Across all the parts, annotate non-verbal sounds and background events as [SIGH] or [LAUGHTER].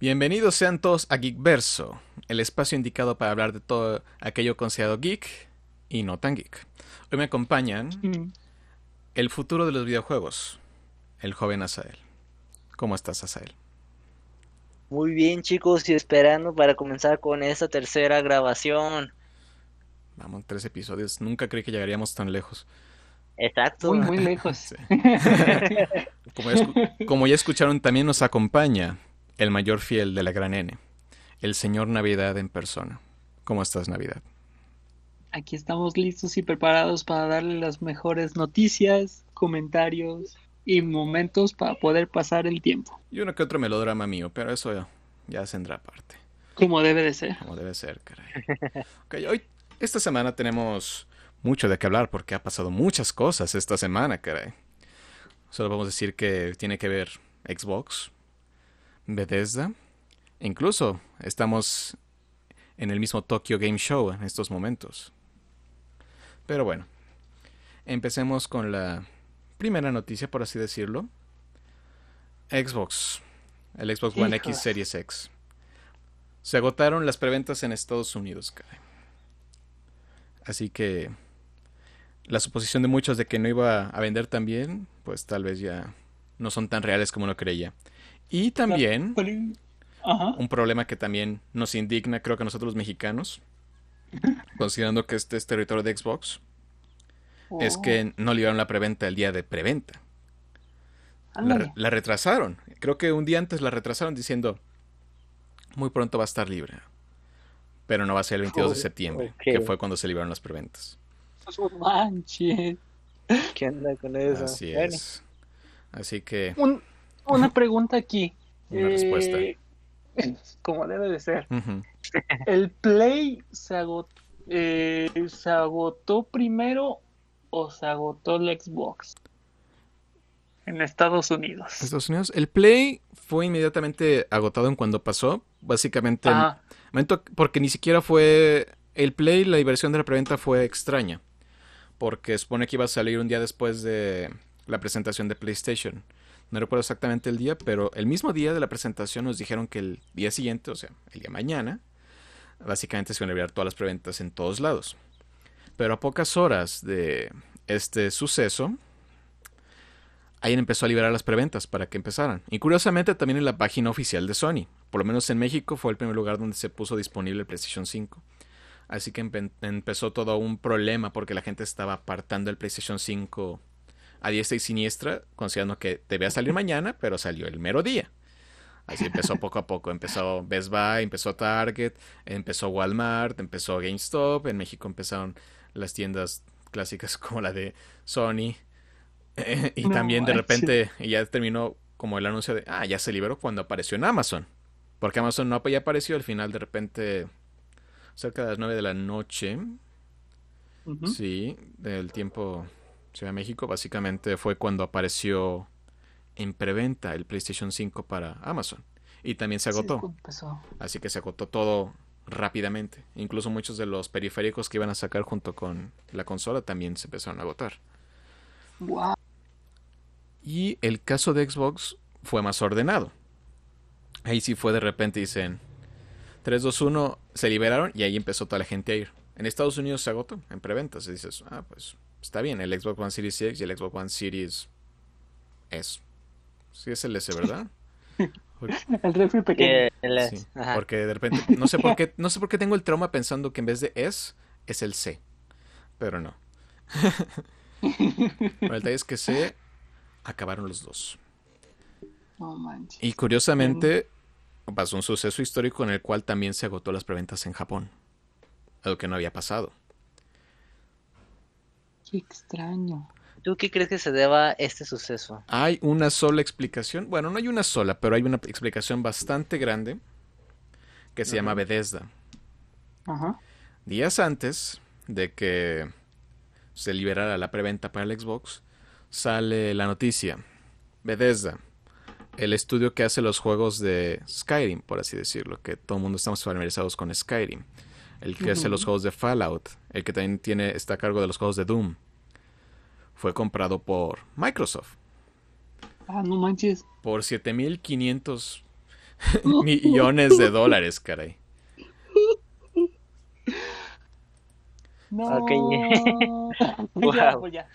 Bienvenidos sean todos a Geekverso, el espacio indicado para hablar de todo aquello considerado geek y no tan geek. Hoy me acompañan Mm. el futuro de los videojuegos, el joven Asael. ¿Cómo estás, Asael? Muy bien, chicos, y esperando para comenzar con esta tercera grabación. Vamos, tres episodios. Nunca creí que llegaríamos tan lejos. Exacto. Muy, muy [LAUGHS] lejos. Sí. [LAUGHS] Como ya, escu- como ya escucharon, también nos acompaña el mayor fiel de la gran N, el señor Navidad en persona. ¿Cómo estás, Navidad? Aquí estamos listos y preparados para darle las mejores noticias, comentarios y momentos para poder pasar el tiempo, Y uno que otro melodrama mío, pero eso ya, vendrá aparte. como debe de ser. Como debe ser, caray. Ok, hoy, esta semana tenemos mucho de qué hablar porque ha pasado muchas cosas esta semana, caray. Solo vamos a decir que tiene que ver Xbox, Bethesda. Incluso estamos en el mismo Tokyo Game Show en estos momentos. Pero bueno, empecemos con la primera noticia, por así decirlo. Xbox, el Xbox One X. Series X. Se agotaron las preventas en Estados Unidos. Así que la suposición de muchos de que no iba a vender tan bien, pues tal vez ya no son tan reales como uno creía. Y también Ajá. un problema que también nos indigna, creo que a nosotros los mexicanos, [LAUGHS] considerando que este es territorio de Xbox, es Oh, que no liberaron la preventa el día de preventa. La, retrasaron. Creo que un día antes la retrasaron diciendo, muy pronto va a estar libre. Pero no va a ser el 22 de Oh, septiembre, que fue cuando se liberaron las preventas. Manches. ¿Qué onda con eso? Así Bueno, es. Así que, Un- una pregunta aquí. Una respuesta. Eh, [LAUGHS] como debe de ser. ¿El Play se agotó, se agotó primero o se agotó el Xbox? En Estados Unidos. Estados Unidos, el Play fue inmediatamente agotado en cuando pasó. Básicamente, momento- porque ni siquiera fue el Play, la versión de la preventa fue extraña. Porque supone que iba a salir un día después de la presentación de PlayStation. No recuerdo exactamente el día, pero el mismo día de la presentación nos dijeron que el día siguiente, o sea, el día mañana, básicamente se iban a liberar todas las preventas en todos lados. Pero a pocas horas de este suceso, alguien empezó a liberar las preventas para que empezaran. Y curiosamente también en la página oficial de Sony. Por lo menos en México fue el primer lugar donde se puso disponible el PlayStation 5. Así que empe- empezó todo un problema porque la gente estaba apartando el PlayStation 5 a diestra y siniestra, considerando que debía salir mañana, pero salió el mero día. Así empezó poco a poco. Empezó Best Buy, empezó Target, empezó Walmart, empezó GameStop. En México empezaron las tiendas clásicas [LAUGHS] como la de Sony. [LAUGHS] y No también de repente ya terminó como el anuncio de, ah, ya se liberó cuando apareció en Amazon. Porque Amazon no ya apareció al final de repente, cerca de las 9 de la noche. Sí, del tiempo Ciudad de México, básicamente fue cuando apareció en preventa el PlayStation 5 para Amazon. Y también se agotó. Así que se agotó todo rápidamente. Incluso muchos de los periféricos que iban a sacar junto con la consola también se empezaron a agotar. Guau. Y el caso de Xbox fue más ordenado. Ahí sí fue de repente, dicen 3, 2, 1, se liberaron y ahí empezó toda la gente a ir. En Estados Unidos se agotó en preventas. Y dices, ah, pues está bien, el Xbox One Series X y el Xbox One Series S. Sí, es el S, ¿verdad? El refri pequeño. Sí, ajá. porque de repente, no sé por qué, no sé por qué tengo el trauma pensando que en vez de S es el C. Pero no. [LAUGHS] El detalle es que C acabaron los dos. Y curiosamente pasó un suceso histórico en el cual también se agotó las preventas en Japón. Algo que no había pasado. Qué extraño. ¿Tú qué crees que se deba a este suceso? Hay una sola explicación. Bueno, no hay una sola, pero hay una explicación bastante grande que se llama Bethesda. Ajá. Días antes de que se liberara la preventa para el Xbox, sale la noticia. Bethesda, el estudio que hace los juegos de Skyrim, por así decirlo, que todo el mundo estamos familiarizados con Skyrim. El que hace los juegos de Fallout, el que también tiene, está a cargo de los juegos de Doom. Fue comprado por Microsoft Ah, no manches. por 7500 [LAUGHS] Millones de dólares, caray. [LAUGHS] No. Ok. [LAUGHS] Ya, Wow. pues ya.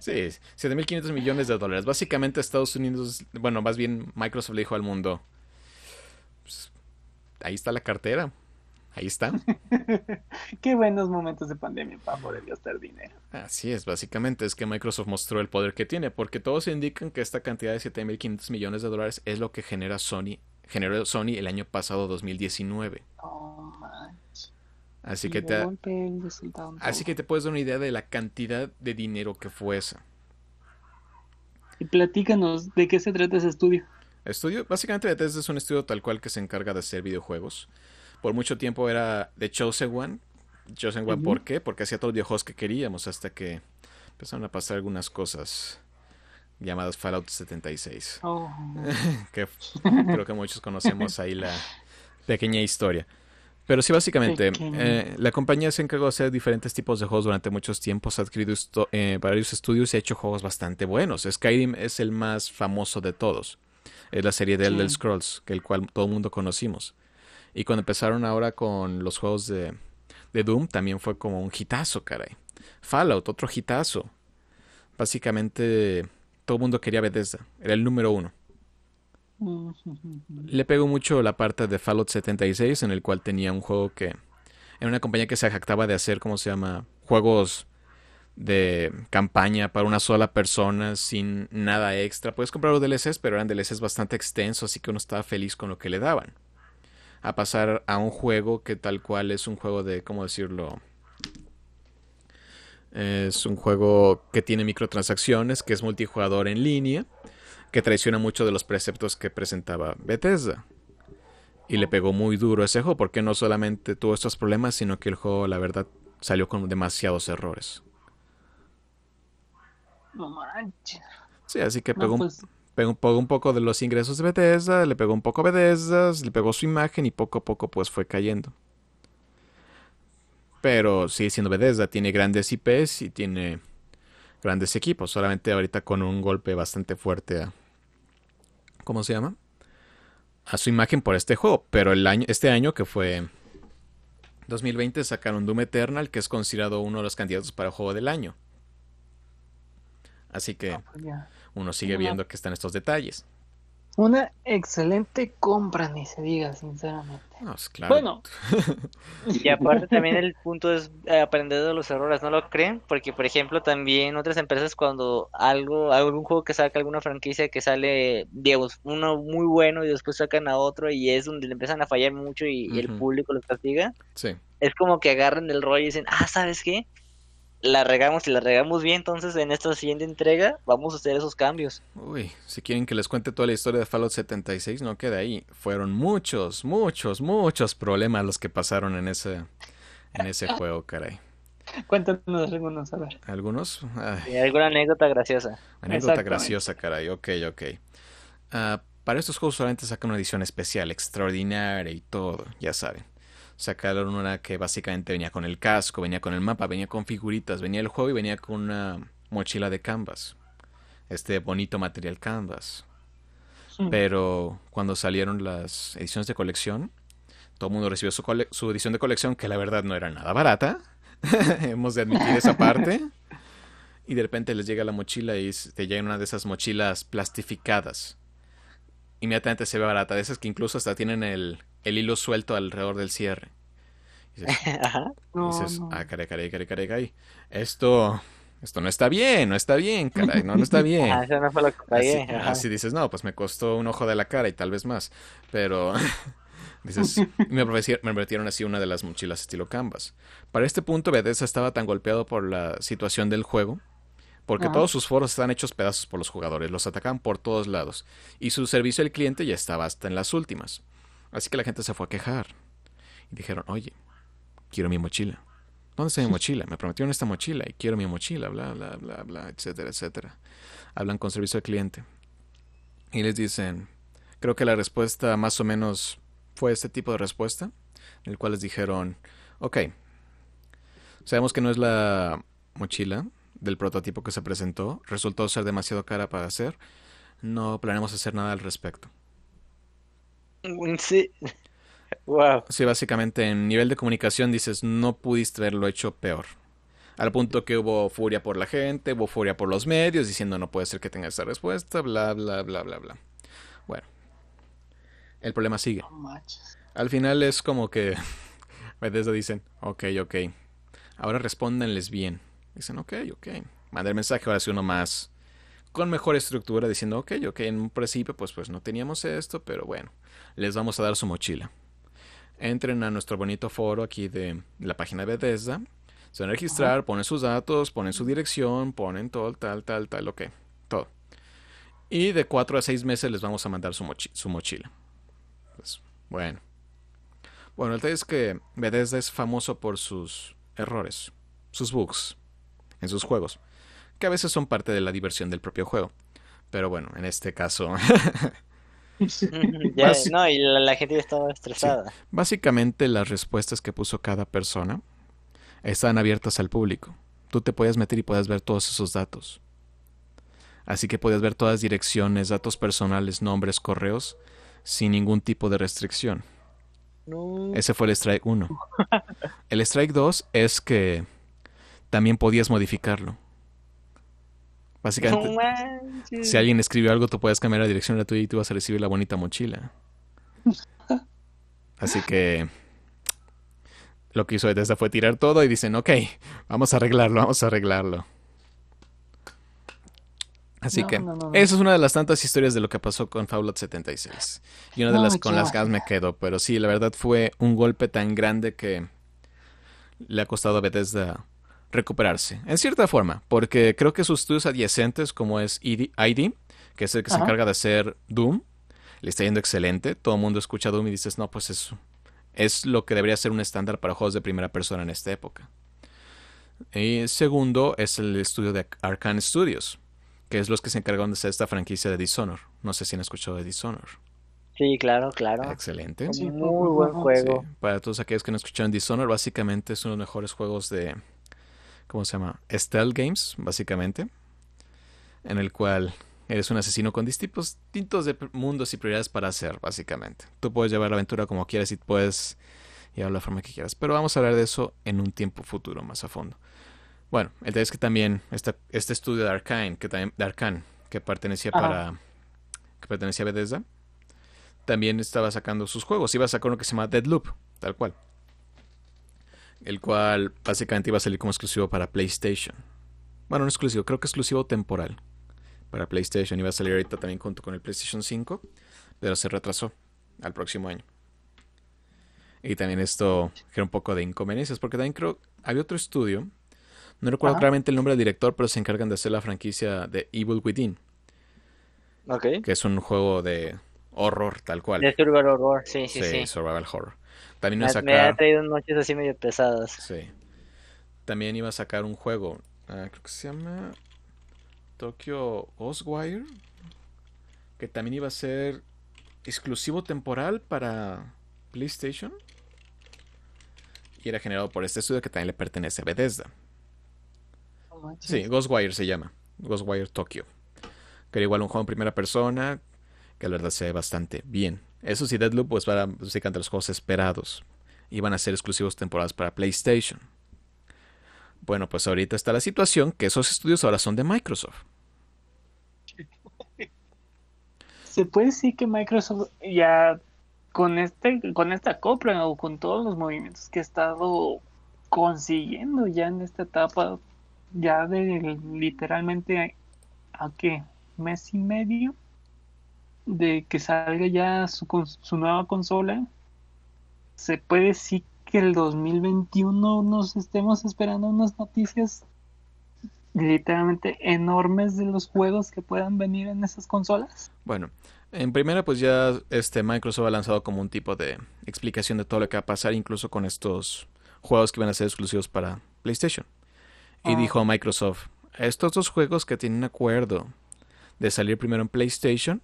Sí, 7.500 millones de dólares. Básicamente Estados Unidos, bueno, más bien Microsoft le dijo al mundo, pues, ahí está la cartera, ahí está. [LAUGHS] Qué buenos momentos de pandemia para poder gastar dinero. Así es, básicamente es que Microsoft mostró el poder que tiene, porque todos indican que esta cantidad de 7.500 millones de dólares es lo que genera Sony, generó Sony el año pasado 2019. No manches. Así que te, así que te puedes dar una idea de la cantidad de dinero que fue esa. Y platícanos de qué se trata ese estudio. Estudio, básicamente Bethesda es un estudio tal cual que se encarga de hacer videojuegos. Por mucho tiempo era The Chosen One. Chosen One. ¿por qué? Porque hacía todos los videojuegos que queríamos hasta que empezaron a pasar algunas cosas llamadas Fallout 76. Oh, [LAUGHS] Que creo que muchos conocemos ahí la pequeña historia. Pero sí, básicamente, eh, la compañía se encargó de hacer diferentes tipos de juegos durante muchos tiempos, ha adquirido eh, varios estudios y ha hecho juegos bastante buenos. Skyrim es el más famoso de todos. Es la serie de. Elder Scrolls, que el cual todo el mundo conocimos. Y cuando empezaron ahora con los juegos de, de Doom, también fue como un hitazo, caray. Fallout, otro hitazo. Básicamente, todo el mundo quería Bethesda. Era el número uno. Le pegó mucho la parte de Fallout 76, en el cual tenía un juego que. Era una compañía que se jactaba de hacer, ¿cómo se llama? Juegos de campaña para una sola persona, sin nada extra. Puedes comprar los DLCs, pero eran DLCs bastante extensos, así que uno estaba feliz con lo que le daban. A pasar a un juego que tal cual es un juego de, ¿cómo decirlo? Es un juego que tiene microtransacciones, que es multijugador en línea, que traiciona mucho de los preceptos que presentaba Bethesda. Y le pegó muy duro a ese juego, porque no solamente tuvo estos problemas, sino que el juego, la verdad, salió con demasiados errores. No manches. Sí, así que pegó, pues, pegó un poco de los ingresos de Bethesda, le pegó un poco a Bethesda, le pegó su imagen y poco a poco pues fue cayendo. Pero sigue siendo Bethesda, tiene grandes IPs y tiene grandes equipos, solamente ahorita con un golpe bastante fuerte a... ¿Cómo se llama? A su imagen por este juego, pero el año, este año que fue 2020 sacaron Doom Eternal, que es considerado uno de los candidatos para juego del año. Así que no, pues. Uno sigue Una- viendo que están estos detalles. Una excelente compra, ni se diga, sinceramente. No, pues, claro. Bueno, [LAUGHS] Y aparte también el punto es eh, aprender de los errores, ¿no lo creen? Porque por ejemplo también otras empresas cuando algo, algún juego que saca alguna franquicia que sale, digamos, uno muy bueno y después sacan a otro y es donde le empiezan a fallar mucho y, y el público los castiga, Sí, es como que agarran el rollo y dicen, ah, ¿sabes qué? La regamos y la regamos bien, entonces en esta siguiente entrega vamos a hacer esos cambios. Uy, si quieren que les cuente toda la historia de Fallout 76, no queda ahí. Fueron muchos, muchos, muchos problemas los que pasaron en ese, en ese [LAUGHS] juego, caray. cuéntanos algunos, a ver. Algunos, ay, Y alguna anécdota graciosa. anécdota graciosa, caray. Ok, ok. Ah, para estos juegos solamente sacan una edición especial, extraordinaria y todo, ya saben. Sacaron una que básicamente venía con el casco, venía con el mapa, venía con figuritas, venía el juego y venía con una mochila de canvas. Este bonito material canvas. Pero cuando salieron las ediciones de colección, todo el mundo recibió su, cole- su edición de colección, que la verdad no era nada barata. [LAUGHS] Hemos de admitir esa parte. Y de repente les llega la mochila y te llega una de esas mochilas plastificadas. Inmediatamente se ve barata, de esas que incluso hasta tienen el, el hilo suelto alrededor del cierre. Y dices, [LAUGHS] Ajá. No, dices, no. ah, caray, caray, caray, caray, caray. Esto, esto no está bien, no está bien, caray, no, no está [LAUGHS] bien. Ajá, eso no fue lo que Así, pagué. Así dices, no, pues me costó un ojo de la cara y tal vez más. Pero [LAUGHS] dices, me ofrecieron, me metieron así una de las mochilas estilo Canvas. Para este punto, Bethesda estaba tan golpeado por la situación del juego, porque Ajá. todos sus foros estaban hechos pedazos por los jugadores, los atacaban por todos lados. Y su servicio al cliente ya estaba hasta en las últimas. Así que la gente se fue a quejar. Y dijeron, oye, quiero mi mochila. ¿Dónde está mi mochila? Me prometieron esta mochila y quiero mi mochila, bla, bla, bla, bla, etcétera, etcétera. Hablan con servicio al cliente. Y les dicen, creo que la respuesta más o menos fue este tipo de respuesta, en el cual les dijeron, ok, sabemos que no es la mochila del prototipo que se presentó, resultó ser demasiado cara para hacer, no planeamos hacer nada al respecto. [LAUGHS] Sí. Wow. Sí, básicamente en nivel de comunicación dices, no pudiste haberlo hecho peor. Al punto que hubo furia por la gente, hubo furia por los medios, diciendo no puede ser que tenga esa respuesta, bla, bla, bla, bla, bla. Bueno, el problema sigue. Al final es como que [LAUGHS] Bethesda dicen, ok, ok, ahora respóndanles bien. Dicen, ok, ok. Manda el mensaje, ahora sí uno más con mejor estructura, diciendo, ok, ok, en un principio pues, pues no teníamos esto, pero bueno, les vamos a dar su mochila. Entren a nuestro bonito foro aquí de la página de Bethesda. Se van a registrar, ponen sus datos, ponen su dirección, ponen todo, tal, tal, tal, ok, todo. Y de cuatro a seis meses les vamos a mandar su, mochi- su mochila. Pues, bueno. Bueno, el detalle es que Bethesda es famoso por sus errores, sus bugs en sus juegos, que a veces son parte de la diversión del propio juego. Pero bueno, en este caso, [LAUGHS] [LAUGHS] Ya, no, y la, la gente estaba estresada. básicamente las respuestas que puso cada persona estaban abiertas al público. Tú te podías meter y podías ver todos esos datos. Así que podías ver todas direcciones, datos personales, nombres, correos, sin ningún tipo de restricción. No. Ese fue el strike 1. El strike 2 es que también podías modificarlo. Básicamente, No si alguien escribió algo, tú puedes cambiar la dirección gratuita y tú vas a recibir la bonita mochila. [LAUGHS] Así que lo que hizo Bethesda fue tirar todo y dicen, ok, vamos a arreglarlo, vamos a arreglarlo. Así No, que no, no, esa es una de las tantas historias de lo que pasó con Fallout 76. Y una de las con las que me quedo. Pero sí, la verdad fue un golpe tan grande que le ha costado a Bethesda recuperarse. En cierta forma, porque creo que sus estudios adyacentes, como es ID, ID, que es el que se encarga de hacer Doom, le está yendo excelente. Todo el mundo escucha Doom y dices, no, pues eso es lo que debería ser un estándar para juegos de primera persona en esta época. Y segundo es el estudio de Arkane Studios, que es los que se encargaron de hacer esta franquicia de Dishonor. No sé si han escuchado de Dishonor. Sí, claro, claro. Excelente. Sí. Muy buen juego. Sí, Para todos aquellos que no escucharon Dishonor, básicamente es uno de los mejores juegos de. ¿Cómo se llama? Stealth Games, básicamente. En el cual eres un asesino con distintos, distintos de mundos y prioridades para hacer, básicamente. Tú puedes llevar la aventura como quieras y puedes llevarla de la forma que quieras. Pero vamos a hablar de eso en un tiempo futuro, más a fondo. Bueno, el detalle es que también este, este estudio de Arkane, que también, de Arkane, que pertenecía Ajá. para. que pertenecía a Bethesda, también estaba sacando sus juegos. Iba a sacar uno que se llama Deadloop, tal cual. El cual básicamente iba a salir como exclusivo para PlayStation. Bueno, no exclusivo, creo que exclusivo temporal. Para PlayStation iba a salir ahorita también junto con el PlayStation 5, pero se retrasó al próximo año. Y también esto genera un poco de inconveniencias, porque también creo había otro estudio, no recuerdo Ajá. claramente el nombre del director, pero se encargan de hacer la franquicia de Evil Within, Ok. que es un juego de horror tal cual. De Survival Horror, sí, sí, Sí, sí. survival horror. También iba a ha- me ha sacar, traído noches así medio pesadas. sí. También iba a sacar un juego, ah, creo que se llama Tokyo Ghostwire, que también iba a ser exclusivo temporal para PlayStation. Y era generado por este estudio que también le pertenece a Bethesda. Sí, Ghostwire se llama. Ghostwire Tokyo. Que era igual un juego en primera persona. Que la verdad se ve bastante bien. Eso sí, Deadloop pues para básicamente los juegos esperados. Iban a ser exclusivos temporadas para PlayStation. Bueno, pues ahorita está la situación que esos estudios ahora son de Microsoft. [LAUGHS] Se puede decir que Microsoft ya con este, con esta compra o con todos los movimientos que ha estado consiguiendo ya en esta etapa, ya de literalmente a qué mes y medio de que salga ya su, su nueva consola, se puede decir que el 2021 nos estemos esperando unas noticias literalmente enormes de los juegos que puedan venir en esas consolas. Bueno, en primera pues ya este Microsoft ha lanzado como un tipo de explicación de todo lo que va a pasar, incluso con estos juegos que van a ser exclusivos para PlayStation. Y Ah. dijo Microsoft, estos dos juegos que tienen acuerdo de salir primero en PlayStation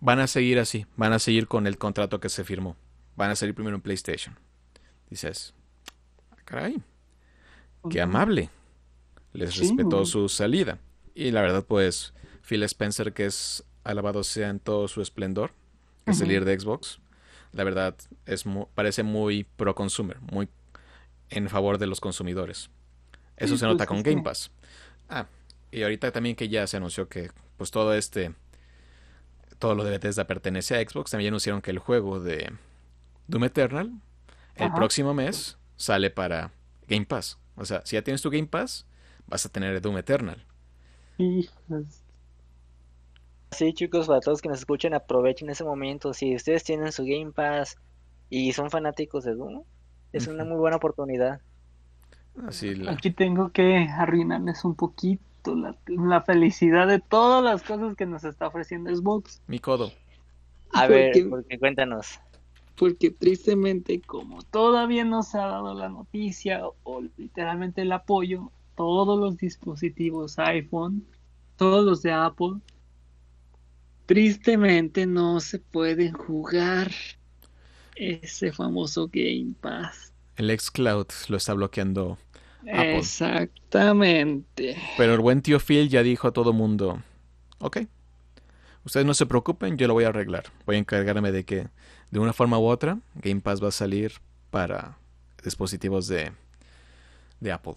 van a seguir así, van a seguir con el contrato que se firmó. Van a salir primero en PlayStation. Dices, "Ah, caray, qué amable. Les Sí. respetó su salida. Y la verdad, pues, Phil Spencer, que es alabado sea en todo su esplendor, que es el líder de Xbox, la verdad es parece muy pro consumer, muy en favor de los consumidores. Eso se nota pues, con Game Pass. Ah, y ahorita también que ya se anunció que pues todo este todo lo de Bethesda pertenece a Xbox, también anunciaron que el juego de Doom Eternal el próximo mes sale para Game Pass. O sea, si ya tienes tu Game Pass, vas a tener Doom Eternal. Sí, chicos, para todos que nos escuchen, aprovechen ese momento. Si ustedes tienen su Game Pass y son fanáticos de Doom, es una muy buena oportunidad. Aquí tengo que arruinarles un poquito la, felicidad de todas las cosas que nos está ofreciendo Xbox. Mi codo. A ver, porque cuéntanos. Porque tristemente, como todavía no se ha dado la noticia o literalmente el apoyo, todos los dispositivos iPhone, todos los de Apple, tristemente no se pueden jugar ese famoso Game Pass. El xCloud lo está bloqueando Exactamente. Pero el buen tío Phil ya dijo a todo mundo, ok, ustedes no se preocupen, yo lo voy a arreglar. Voy a encargarme de que de una forma u otra Game Pass va a salir para dispositivos de, de Apple.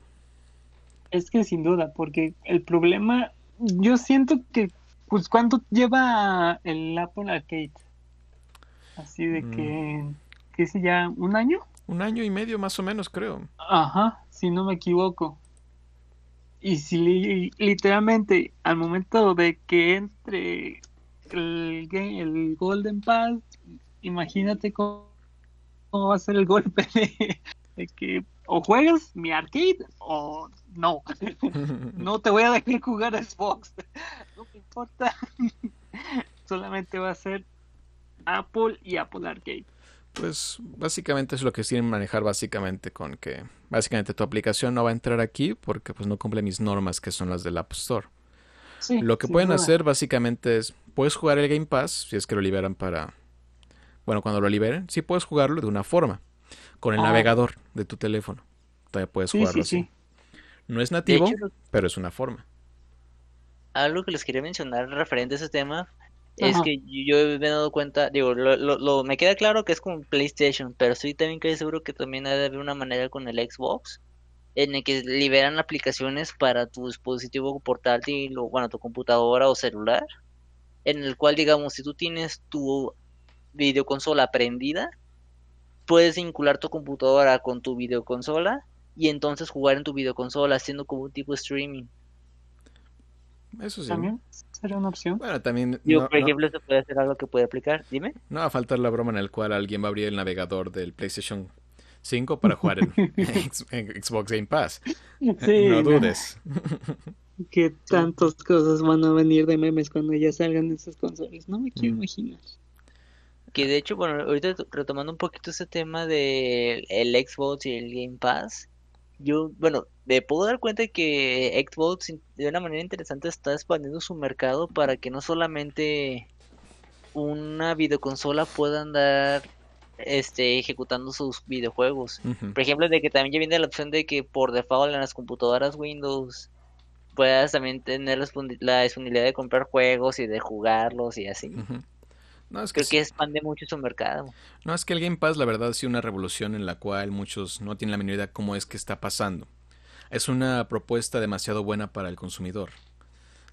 Es que sin duda, porque el problema, yo siento que, pues, ¿cuánto lleva el Apple Arcade? Así de que, mm. ¿qué sé ya? ¿Un año? Un año y medio más o menos, creo. Ajá, si no me equivoco. Y si literalmente al momento de que entre el, el Golden Pass, imagínate cómo, va a ser el golpe [LAUGHS] de, que o juegas mi arcade o no. [LAUGHS] no te voy a dejar jugar a Xbox. No me importa. [LAUGHS] Solamente va a ser Apple y Apple Arcade. Pues básicamente es lo que quieren manejar básicamente con que básicamente tu aplicación no va a entrar aquí porque pues no cumple mis normas que son las del App Store. lo que pueden hacer básicamente es puedes jugar el Game Pass si es que lo liberan para bueno, cuando lo liberen, sí puedes jugarlo de una forma con el ah. navegador de tu teléfono. Todavía puedes jugarlo así. No es nativo, pero es una forma. Algo que les quería mencionar referente a ese tema es que yo me he dado cuenta, digo, lo, lo, me queda claro que es con PlayStation, pero estoy también casi seguro que también hay de haber una manera con el Xbox en el que liberan aplicaciones para tu dispositivo portátil o bueno, tu computadora o celular, en el cual digamos, si tú tienes tu videoconsola prendida, puedes vincular tu computadora con tu videoconsola y entonces jugar en tu videoconsola haciendo como un tipo de streaming. Eso sí. También sería una opción. Bueno, también. Yo, por ejemplo, se puede hacer algo que puede aplicar. Dime. No va a faltar la broma en el cual alguien va a abrir el navegador del PlayStation 5 para jugar [LAUGHS] en, Xbox Game Pass. no dudes. que tantas cosas van a venir de memes cuando ya salgan esas consolas. No me quiero mm. imaginar. Que de hecho, bueno, ahorita retomando un poquito ese tema del el Xbox y el Game Pass yo, bueno, me puedo dar cuenta que Xbox de una manera interesante está expandiendo su mercado para que no solamente una videoconsola pueda andar este ejecutando sus videojuegos. Por ejemplo, de que también ya viene la opción de que por default en las computadoras Windows puedas también tener la disponibilidad de comprar juegos y de jugarlos y así. No, es Creo que, expande mucho su mercado. No, es que el Game Pass, la verdad, ha sido una revolución en la cual muchos no tienen la menor idea cómo es que está pasando. Es una propuesta demasiado buena para el consumidor.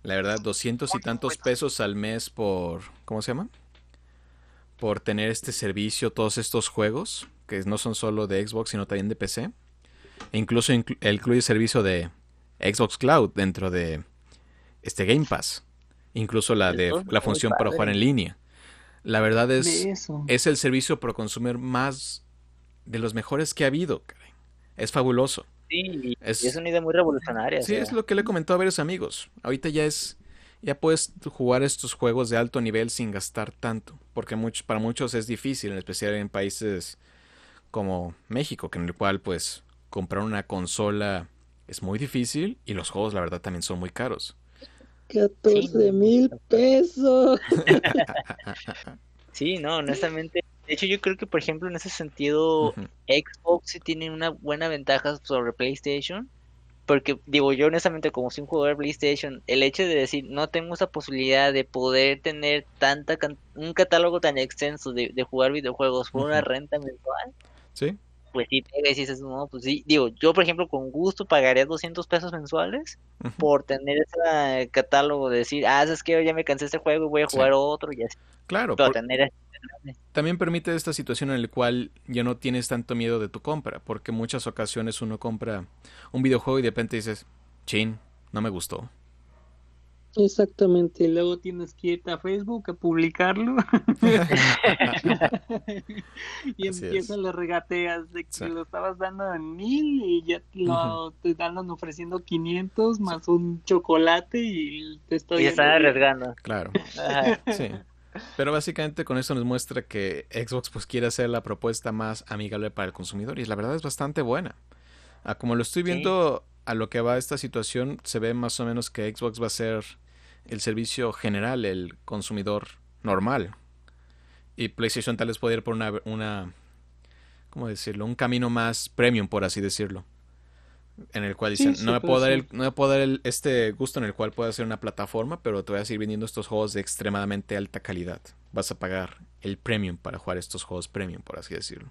La verdad, doscientos y tantos pesos al mes por. ¿Cómo se llama? Por tener este servicio, todos estos juegos, que no son solo de Xbox, sino también de PC. E incluso incluye servicio de Xbox Cloud dentro de este Game Pass. Incluso la de la función para jugar en línea. La verdad es, es el servicio pro consumer más de los mejores que ha habido. Es fabuloso. Sí, es, es una idea muy revolucionaria. Sí, es lo que le he comentado a varios amigos. Ahorita ya es, ya puedes jugar estos juegos de alto nivel sin gastar tanto, porque para muchos es difícil, en especial en países como México, que en el cual pues comprar una consola es muy difícil y los juegos la verdad también son muy caros. 14 mil pesos. [LAUGHS] sí, no, honestamente. De hecho, yo creo que, por ejemplo, en ese sentido, Xbox sí tiene una buena ventaja sobre PlayStation. Porque, digo, yo honestamente, como soy un jugador de PlayStation, el hecho de decir, no tengo esa posibilidad de poder tener tanta un catálogo tan extenso de, jugar videojuegos por una renta mensual. Sí. Pues sí, pega y dices, no, pues sí. Digo, yo, por ejemplo, con gusto pagaría 200 pesos mensuales por tener ese catálogo de decir, ah, es que ya me cansé este juego y voy a jugar otro y así. Claro. Pero tener también permite esta situación en la cual ya no tienes tanto miedo de tu compra, porque muchas ocasiones uno compra un videojuego y de repente dices, chin, no me gustó. Exactamente, luego tienes que irte a Facebook a publicarlo. [LAUGHS] Y empiezan las regateas de que lo estabas dando en mil y ya lo te andan ofreciendo 500 más un chocolate y te estoy... Y están arriesgando. Claro, sí. Pero básicamente con esto nos muestra que Xbox pues quiere hacer la propuesta más amigable para el consumidor y la verdad es bastante buena. Ah, como lo estoy viendo a lo que va esta situación, se ve más o menos que Xbox va a ser el servicio general, el consumidor normal. Y PlayStation tal vez puede ir por una, una ¿cómo decirlo? Un camino más premium, por así decirlo en el cual dicen, no, me puedo dar el, no me puedo dar el, este gusto en el cual puedo hacer una plataforma, pero te voy a seguir vendiendo estos juegos de extremadamente alta calidad. Vas a pagar el premium para jugar estos juegos premium, por así decirlo.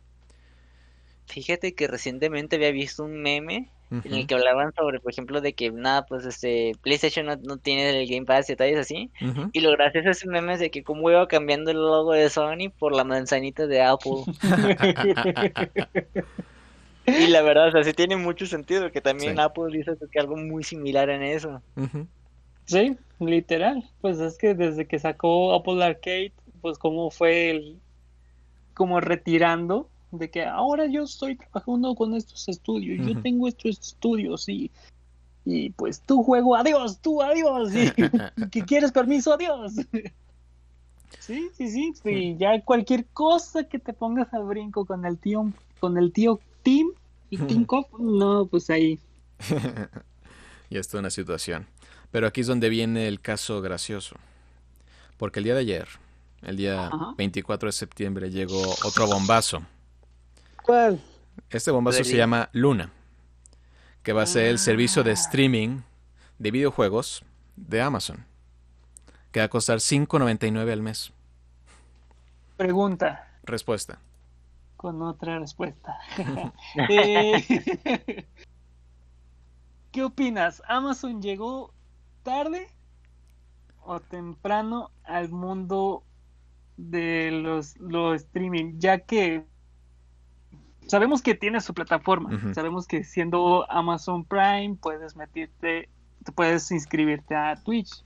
Fíjate que recientemente había visto un meme en el que hablaban sobre, por ejemplo, de que nada, pues este PlayStation no, tiene el Game Pass y detalles así. Y lo gracioso de ese meme es de que como iba cambiando el logo de Sony por la manzanita de Apple. [LAUGHS] Y la verdad, o sea, sí tiene mucho sentido que también Apple hizo que algo muy similar en eso. Sí, literal. Pues es que desde que sacó Apple Arcade, pues como fue el como retirando de que ahora yo estoy trabajando con estos estudios, yo tengo estos estudios y y pues tu juego, adiós, tú adiós, y, [LAUGHS] que quieres permiso, adiós. [LAUGHS] Sí, sí, sí, sí, ya cualquier cosa que te pongas al brinco con el tío, con el tío Tim, y no, pues ahí. y esto es una situación. Pero aquí es donde viene el caso gracioso. Porque el día de ayer, el día 24 de septiembre, llegó otro bombazo. ¿Cuál? Este bombazo se llama Luna, que va a ser el servicio de ah. streaming de videojuegos de Amazon, que va a costar 5.99 al mes. Pregunta. Respuesta con otra respuesta. [LAUGHS] [LAUGHS] Eh, ¿Qué opinas? ¿Amazon llegó tarde o temprano al mundo de los, los streaming? Ya que sabemos que tiene su plataforma, sabemos que siendo Amazon Prime puedes meterte, puedes inscribirte a Twitch.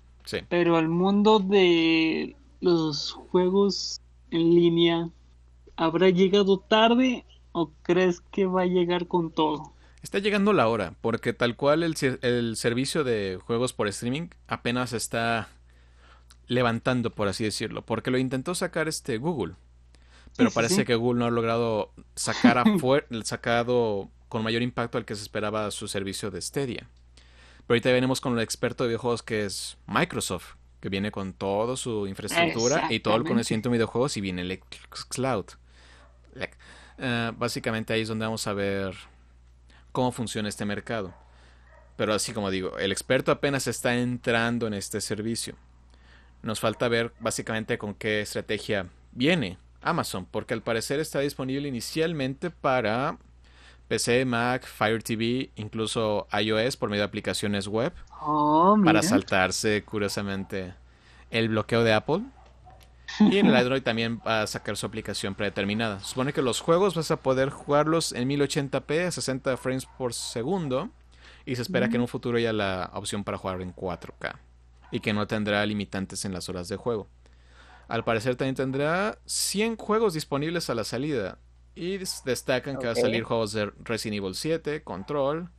Pero al mundo de los juegos en línea, ¿habrá llegado tarde o crees que va a llegar con todo? Está llegando la hora, porque tal cual el, el servicio de juegos por streaming apenas está levantando, por así decirlo, porque lo intentó sacar este Google, pero parece que Google no ha logrado sacar a [LAUGHS] sacado con mayor impacto al que se esperaba su servicio de Stadia. Pero ahorita venimos con el experto de videojuegos que es Microsoft, que viene con toda su infraestructura y todo el conocimiento de videojuegos y viene el Cloud. Eh, básicamente ahí es donde vamos a ver cómo funciona este mercado. Pero así como digo, el experto apenas está entrando en este servicio. Nos falta ver básicamente con qué estrategia viene Amazon, porque al parecer está disponible inicialmente para PC, Mac, Fire TV, incluso iOS por medio de aplicaciones web. Oh, para saltarse, curiosamente, el bloqueo de Apple. Y en el Android [LAUGHS] también va a sacar su aplicación predeterminada. Supone que los juegos vas a poder jugarlos en 1080p a 60 frames por segundo. Y se espera que en un futuro haya la opción para jugar en 4K. Y que no tendrá limitantes en las horas de juego. Al parecer también tendrá 100 juegos disponibles a la salida. Y destacan que va a salir juegos de Resident Evil 7, Control,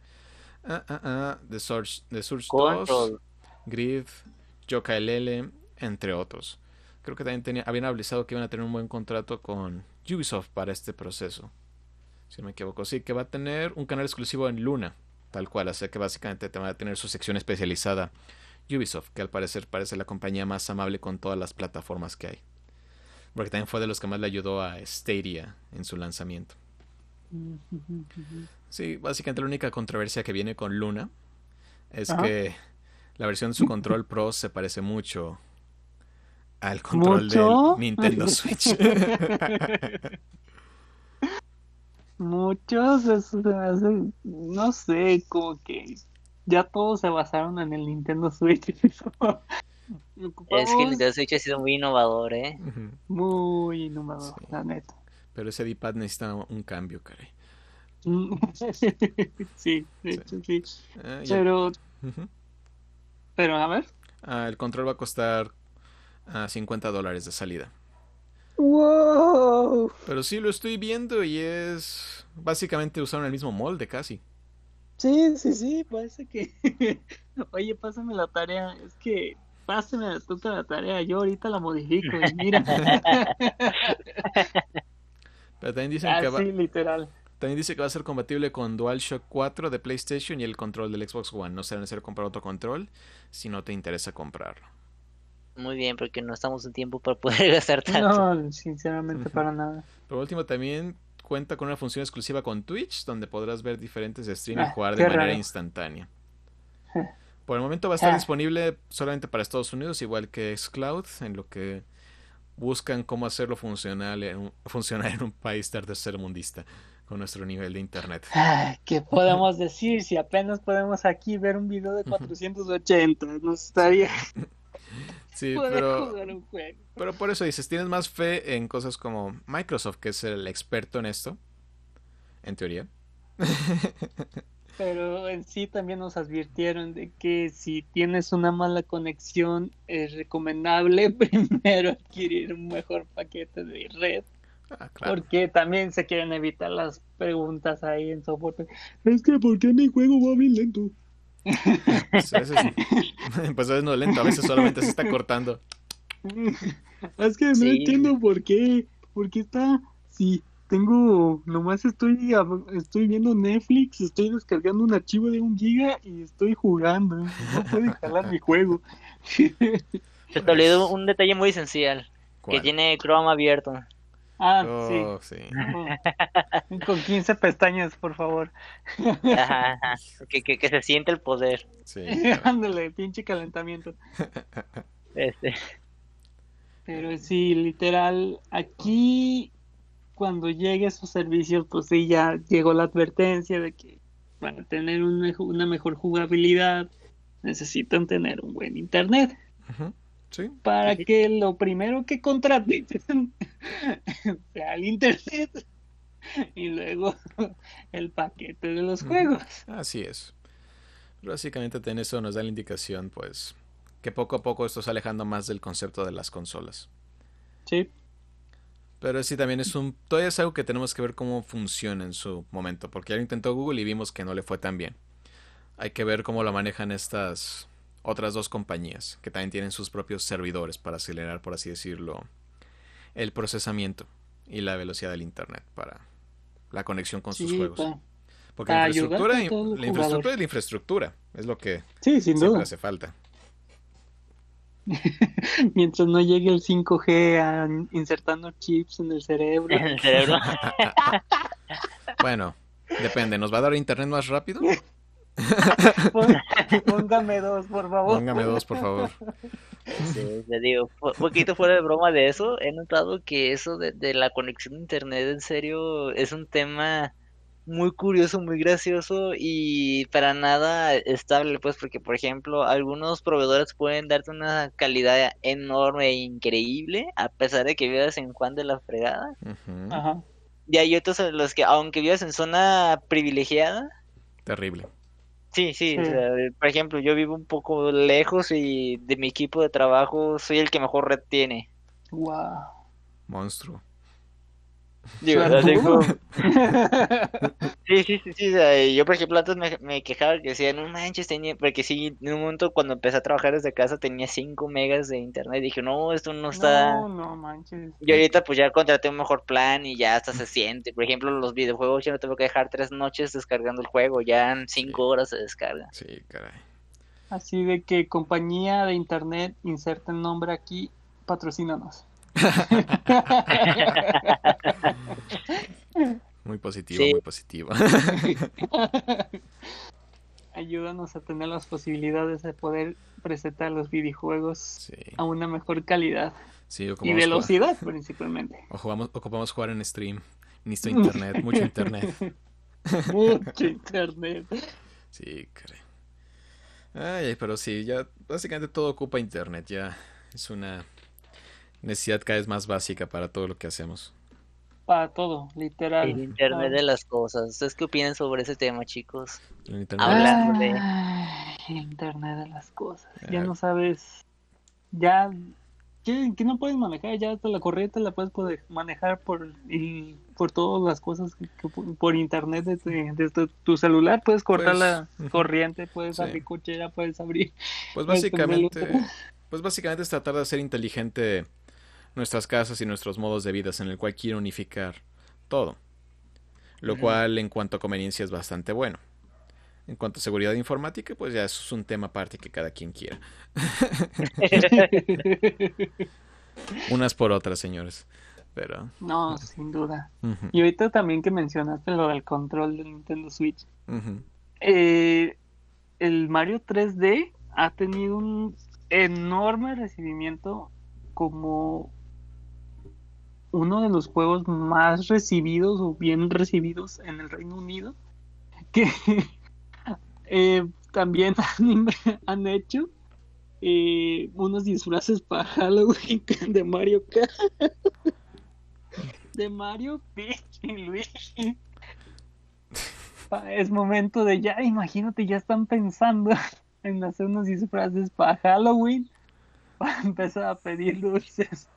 uh, uh, The Surge, The Surge 2, Grid, Yoka LL, entre otros creo que también tenía, habían avisado que iban a tener un buen contrato con Ubisoft para este proceso. Si no me equivoco. Sí, que va a tener un canal exclusivo en Luna, tal cual. Así que básicamente te va a tener su sección especializada Ubisoft, que al parecer parece la compañía más amable con todas las plataformas que hay. Porque también fue de los que más le ayudó a Stadia en su lanzamiento. Sí, básicamente la única controversia que viene con Luna es Ajá. que la versión de su control Pro se parece mucho al control ¿Mucho? del Nintendo [LAUGHS] Switch. [LAUGHS] Muchos, no sé, como que ya todos se basaron en el Nintendo Switch. [LAUGHS] Es que el Nintendo Switch ha sido muy innovador, ¿eh? Muy innovador, Sí. la neta. Pero ese D-pad necesita un cambio, caray. [LAUGHS] Sí, de hecho sí. Ah, y el- Pero, pero a ver. Ah, el control va a costar ah, 50 dólares de salida. ¡Wow! Pero sí lo estoy viendo y es básicamente usaron el mismo molde casi. Sí, sí, sí, parece que. [LAUGHS] Oye, pásame la tarea. Es que pásame tú la tarea. Yo ahorita la modifico y mira. [LAUGHS] Pero también dicen que va, Así, literal. también dice que va a ser compatible con DualShock 4 de PlayStation y el control del Xbox One. No será necesario comprar otro control si no te interesa comprarlo. Muy bien, porque no estamos en tiempo para poder [LAUGHS] gastar tanto. No, sinceramente, para nada. Por último, también cuenta con una función exclusiva con Twitch, donde podrás ver diferentes streams y Ah, jugar de manera raro. instantánea. Por el momento va a estar Ah. disponible solamente para Estados Unidos, igual que Xcloud, en lo que buscan cómo hacerlo funcional en un- [LAUGHS] funcionar en un país tercermundista con nuestro nivel de internet. Ay, ¿qué podemos decir si apenas podemos aquí ver un video de 480? Nos estaría [LAUGHS] Sí, poder pero, jugar un juego. pero por eso dices, tienes más fe en cosas como Microsoft, que es el experto en esto, en teoría. Pero en sí también nos advirtieron de que si tienes una mala conexión es recomendable [LAUGHS] primero adquirir un mejor paquete de red Ah, claro. porque también se quieren evitar las preguntas ahí en soporte. Es que ¿por qué mi juego va bien lento? Pues a veces, [LAUGHS] pues a veces no lento, a veces solamente se está cortando. [LAUGHS] Es que no Sí. entiendo por qué, por qué está, si tengo, nomás estoy, estoy viendo Netflix, estoy descargando un archivo de un giga y estoy jugando, no puede jalar mi juego. Se te olvidó [LAUGHS] un detalle muy esencial, que ¿Cuál? tiene Chrome abierto. Ah, Oh, sí. sí, con 15 pestañas, por favor. Ajá, ajá. Que, que, que se siente el poder. Sí, [LAUGHS] Ándale, pinche calentamiento. Este, Pero sí, literal, aquí cuando llegue esos servicios, pues sí, ya llegó la advertencia de que para tener un mejo- una mejor jugabilidad necesitan tener un buen internet. Ujú, sí. Para que lo primero que contraten [LAUGHS] sea el internet y luego el paquete de los juegos. Así es. Básicamente ten eso nos da la indicación, pues, que poco a poco esto se alejando más del concepto de las consolas. Sí, Pero sí, también es un... Todavía es algo que tenemos que ver cómo funciona en su momento, porque ya lo intentó Google y vimos que no le fue tan bien. Hay que ver cómo lo manejan estas otras dos compañías, que también tienen sus propios servidores para acelerar, por así decirlo, el procesamiento y la velocidad del Internet para la conexión con sus juegos. pa- Porque la infraestructura, la infraestructura es la infraestructura, es lo que sí, sin siempre duda. hace falta. [LAUGHS] Mientras no llegue el 5G a insertando chips en el cerebro. en el cerebro. [LAUGHS] Bueno, depende, ¿nos va a dar internet más rápido? [LAUGHS] [LAUGHS] [LAUGHS] Póngame dos, por favor. Póngame dos, por favor. Sí, te digo, un poquito fuera de broma de eso, he notado que eso de, de la conexión a internet en serio es un tema muy curioso, muy gracioso y para nada estable, pues porque por ejemplo algunos proveedores pueden darte una calidad enorme e increíble a pesar de que vivas en Juan de la fregada Ajá. y hay otros en los que aunque vivas en zona privilegiada Terrible. Sí, sí, o Sí. sea, por ejemplo, yo vivo un poco lejos y de mi equipo de trabajo soy el que mejor red tiene. Wow. Monstruo. Digo, Suertudo. así como- [LAUGHS] Sí, sí, sí, sí, o sea, yo por ejemplo antes me, me quejaba que decía, no manches, tenía, porque sí, en un momento cuando empecé a trabajar desde casa tenía 5 megas de internet, dije, no, esto no está... No, no manches. Y ahorita pues ya contraté un mejor plan y ya hasta se siente. Por ejemplo, los videojuegos ya no tengo que dejar tres noches descargando el juego, ya en 5 horas se descarga. Sí, caray. Así de que compañía de internet, inserten nombre aquí, patrocínanos. [LAUGHS] Muy positivo, Sí. muy positivo. [LAUGHS] ayúdanos a tener las posibilidades de poder presentar los videojuegos a una mejor calidad. y velocidad principalmente. O jugamos, ocupamos jugar en stream. Necesito [LAUGHS] internet, mucho internet. mucho internet. Sí, caray. Ay, pero sí, ya básicamente todo ocupa internet, ya es una necesidad cada vez más básica para todo lo que hacemos. Para todo, literal. El internet de las cosas. ¿Ustedes qué opinan sobre ese tema, chicos? El internet. Hablando de... internet de las cosas. Ya no sabes, ya que, no puedes manejar, ya hasta la corriente la puedes poder manejar por y por todas las cosas que, por internet desde, tu celular puedes cortar pues, la corriente, puedes abrir cochera, puedes abrir. Pues [LAUGHS] básicamente, pues básicamente es tratar de hacer inteligente nuestras casas y nuestros modos de vida en el cual quiere unificar todo. Lo cual en cuanto a conveniencia es bastante bueno. En cuanto a seguridad informática, pues ya eso es un tema aparte que cada quien quiera. [LAUGHS] Unas por otras, señores. Pero. No, sin duda. Y ahorita también que mencionaste lo del control del Nintendo Switch. Eh, el Mario 3D ha tenido un enorme recibimiento como uno de los juegos más recibidos o bien recibidos en el Reino Unido. Que [LAUGHS] eh, también [LAUGHS] han, hecho eh, unos disfraces para Halloween [LAUGHS] de Mario Kart. De Mario, Peach y Luigi. Es momento de ya, imagínate, ya están pensando en hacer unos disfraces para Halloween para empezar a pedir dulces.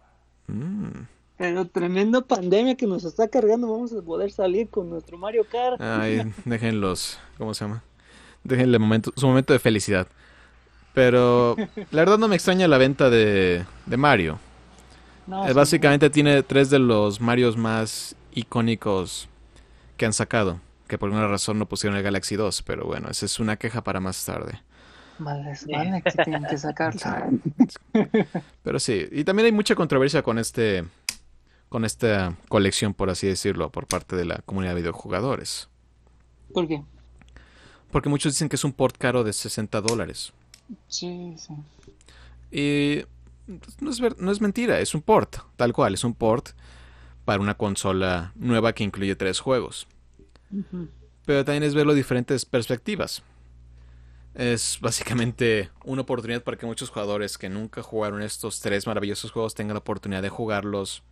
Mm. Pero tremenda pandemia que nos está cargando, vamos a poder salir con nuestro Mario Kart. Ay, déjenlos, ¿cómo se llama? Déjenle momento, su momento de felicidad. Pero la verdad no me extraña la venta de, de Mario. Eh, básicamente tiene tres de los Marios más icónicos que han sacado. Que por alguna razón no pusieron el Galaxy 2. Pero bueno, esa es una queja para más tarde. Vale, vale, que tienen que sacarla. [LAUGHS] Pero sí, y también hay mucha controversia con este con esta colección, por así decirlo, por parte de la comunidad de videojugadores. ¿Por qué? Porque muchos dicen que es un port caro de 60 dólares. Sí, sí. Y no es, no es mentira, es un port, tal cual, es un port para una consola nueva que incluye tres juegos. Pero también es verlo de diferentes perspectivas. Es básicamente una oportunidad para que muchos jugadores que nunca jugaron estos tres maravillosos juegos tengan la oportunidad de jugarlos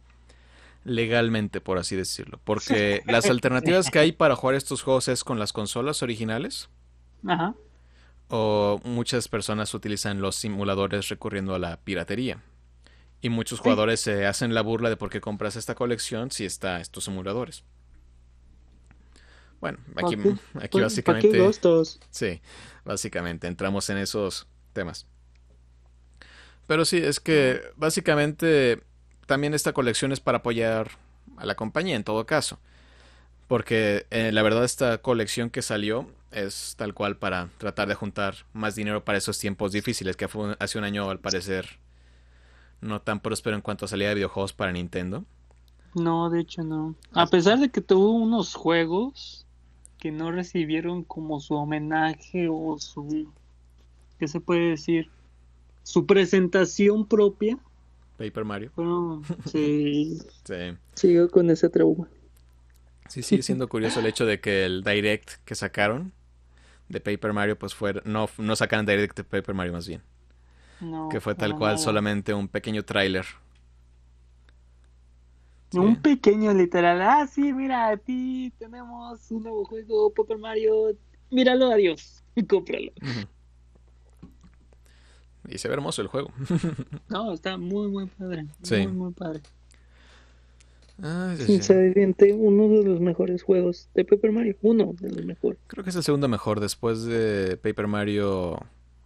legalmente, por así decirlo. Porque [LAUGHS] las alternativas que hay para jugar estos juegos es con las consolas originales. Ajá. O muchas personas utilizan los simuladores recurriendo a la piratería. Y muchos jugadores se hacen la burla de por qué compras esta colección si está estos simuladores. Bueno, aquí, aquí básicamente. Sí, básicamente entramos en esos temas. Pero sí, es que básicamente también esta colección es para apoyar a la compañía en todo caso. Porque eh, la verdad esta colección que salió es tal cual para tratar de juntar más dinero para esos tiempos difíciles que fue hace un año al parecer no tan próspero en cuanto a salida de videojuegos para Nintendo. No, de hecho no. A pesar de que tuvo unos juegos que no recibieron como su homenaje o su ¿qué se puede decir? su presentación propia Paper Mario. sí. [LAUGHS] sí. Sigo con ese trauma. Sí, sigue siendo curioso el hecho de que el direct que sacaron de Paper Mario, pues fue. No, no sacaron direct de Paper Mario más bien. No, que fue tal cual solamente un pequeño tráiler. Un pequeño literal. Ah, sí, mira, a ti tenemos un nuevo juego, Paper Mario. Míralo, adiós. Y [LAUGHS] cómpralo. Y se ve hermoso el juego. [LAUGHS] no, está muy, muy padre. Muy, muy padre. Ah, Sinceramente, uno de los mejores juegos de Paper Mario. Uno de los mejores. Creo que es el segundo mejor después de Paper Mario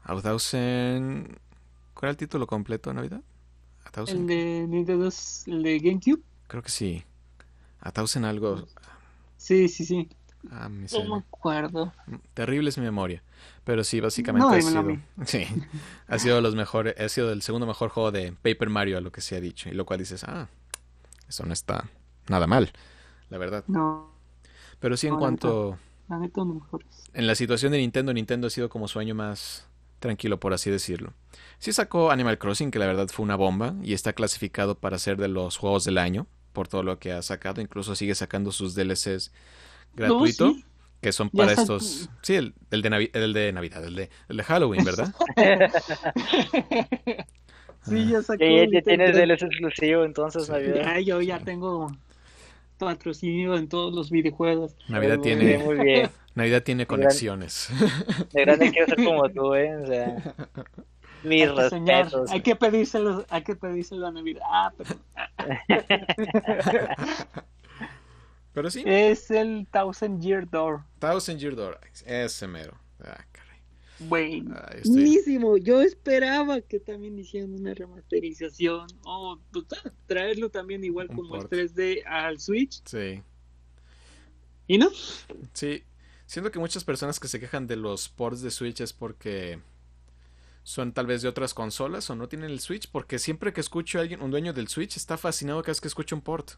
A Thousand. ¿Cuál era el título completo de Navidad? El de Nintendo, el de GameCube. Creo que sí. A Thousand algo. Sí, sí, sí. Ah, no me acuerdo. Terrible es mi memoria. Pero sí, básicamente ha sido, [LAUGHS] sí, ha sido los mejores, ha sido el segundo mejor juego de Paper Mario a lo que se ha dicho. Y lo cual dices, ah, eso no está nada mal, la verdad. No. Pero sí, en cuanto, La neta, mejores. En la situación de Nintendo, Nintendo ha sido como su año más tranquilo, por así decirlo. Sí sacó Animal Crossing, que la verdad fue una bomba, y está clasificado para ser de los juegos del año, por todo lo que ha sacado. Incluso sigue sacando sus DLCs gratuito, sí. que son Ya para está- estos... Sí, el, el de Navi- el de Navidad, el de, el de Halloween, ¿verdad? [LAUGHS] sí, ya sacó. Ya, ya tienes el- exclusivo, entonces, Sí. Navidad. Ya, yo ya tengo patrocinio en todos los videojuegos. Navidad Muy tiene, bien, muy bien. Navidad tiene conexiones. [LAUGHS] De grande quiero ser como tú, ¿eh? O sea, [LAUGHS] mis Hay que respetos. hay que pedírselo, hay que pedírselo a Navidad. Ah, pero Pero sí, es el Thousand Year Door. Thousand Year Door, ese mero. Ah, caray. Ah, estoy- Buenísimo, yo esperaba que también hicieran una remasterización o pues, ah, traerlo también igual Un como port. el 3D al Switch. Sí. ¿Y no? Sí, siento que muchas personas que se quejan de los ports de Switch es porque son tal vez de otras consolas o no tienen el Switch, porque siempre que escucho a alguien, un dueño del Switch, está fascinado cada vez que escucha un port.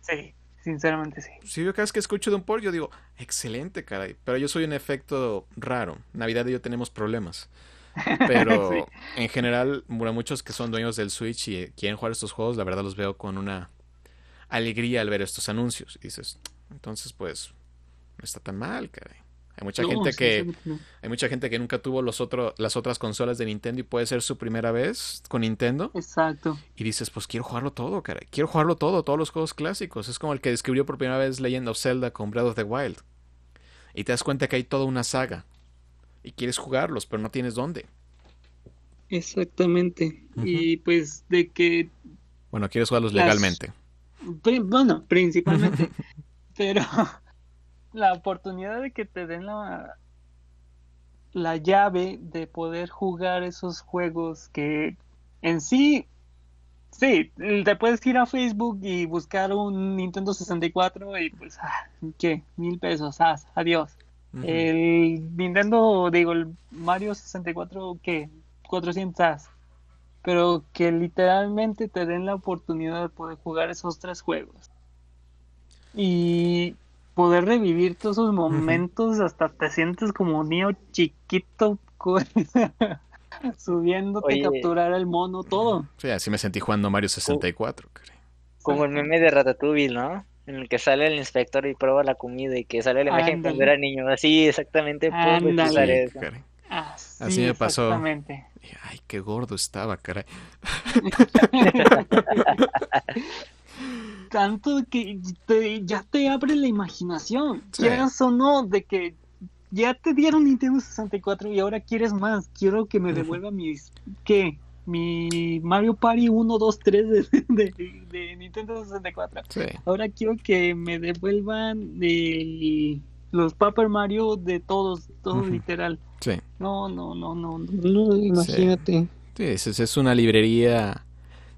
Sí, sinceramente sí. Si yo cada vez que escucho de un port, yo digo, excelente, caray, pero yo soy un efecto raro. Navidad y yo tenemos problemas. [LAUGHS] Pero Sí. en general, bueno, muchos que son dueños del Switch y quieren jugar estos juegos, la verdad los veo con una alegría al ver estos anuncios. Y dices, entonces pues, no está tan mal, caray. Hay mucha No, gente que no. hay mucha gente que nunca tuvo los otro, las otras consolas de Nintendo y puede ser su primera vez con Nintendo. Exacto. Y dices, pues quiero jugarlo todo, caray. Quiero jugarlo todo, todos los juegos clásicos. Es como el que describió por primera vez Legend of Zelda con Breath of the Wild. Y te das cuenta que hay toda una saga. Y quieres jugarlos, pero no tienes dónde. Exactamente. Y pues de que, Bueno, quieres jugarlos Las- legalmente. pri- bueno, principalmente, [LAUGHS] pero la oportunidad de que te den la, la llave de poder jugar esos juegos que en sí, sí, te puedes ir a Facebook y buscar un Nintendo 64 y pues, ah, ¿qué? Mil pesos, ah, adiós. El Nintendo, digo, el Mario 64, ¿qué? 400 as. Pero que literalmente te den la oportunidad de poder jugar esos tres juegos. Y poder revivir todos esos momentos, hasta te sientes como un niño chiquito [LAUGHS] subiéndote, Oye. capturar el mono, todo. Sí, así me sentí jugando Mario 64, caray. Como el meme de Ratatouille, ¿no? En el que sale el inspector y prueba la comida y que sale la imagen cuando era niño. Así, exactamente. Ándale. Sí. Así, Así me pasó. Ay, qué gordo estaba, caray. [LAUGHS] Tanto que te- ya te abre la imaginación, Sí. quieras o no, de que ya te dieron Nintendo 64 y ahora quieres más. Quiero que me devuelva mis. ¿Qué? Mi Mario Party 1, 2, 3 de, de- de Nintendo 64. Sí. Ahora quiero que me devuelvan el- los Paper Mario de todos, todo literal. Sí. No, no, no, no, imagínate. Sí, es una librería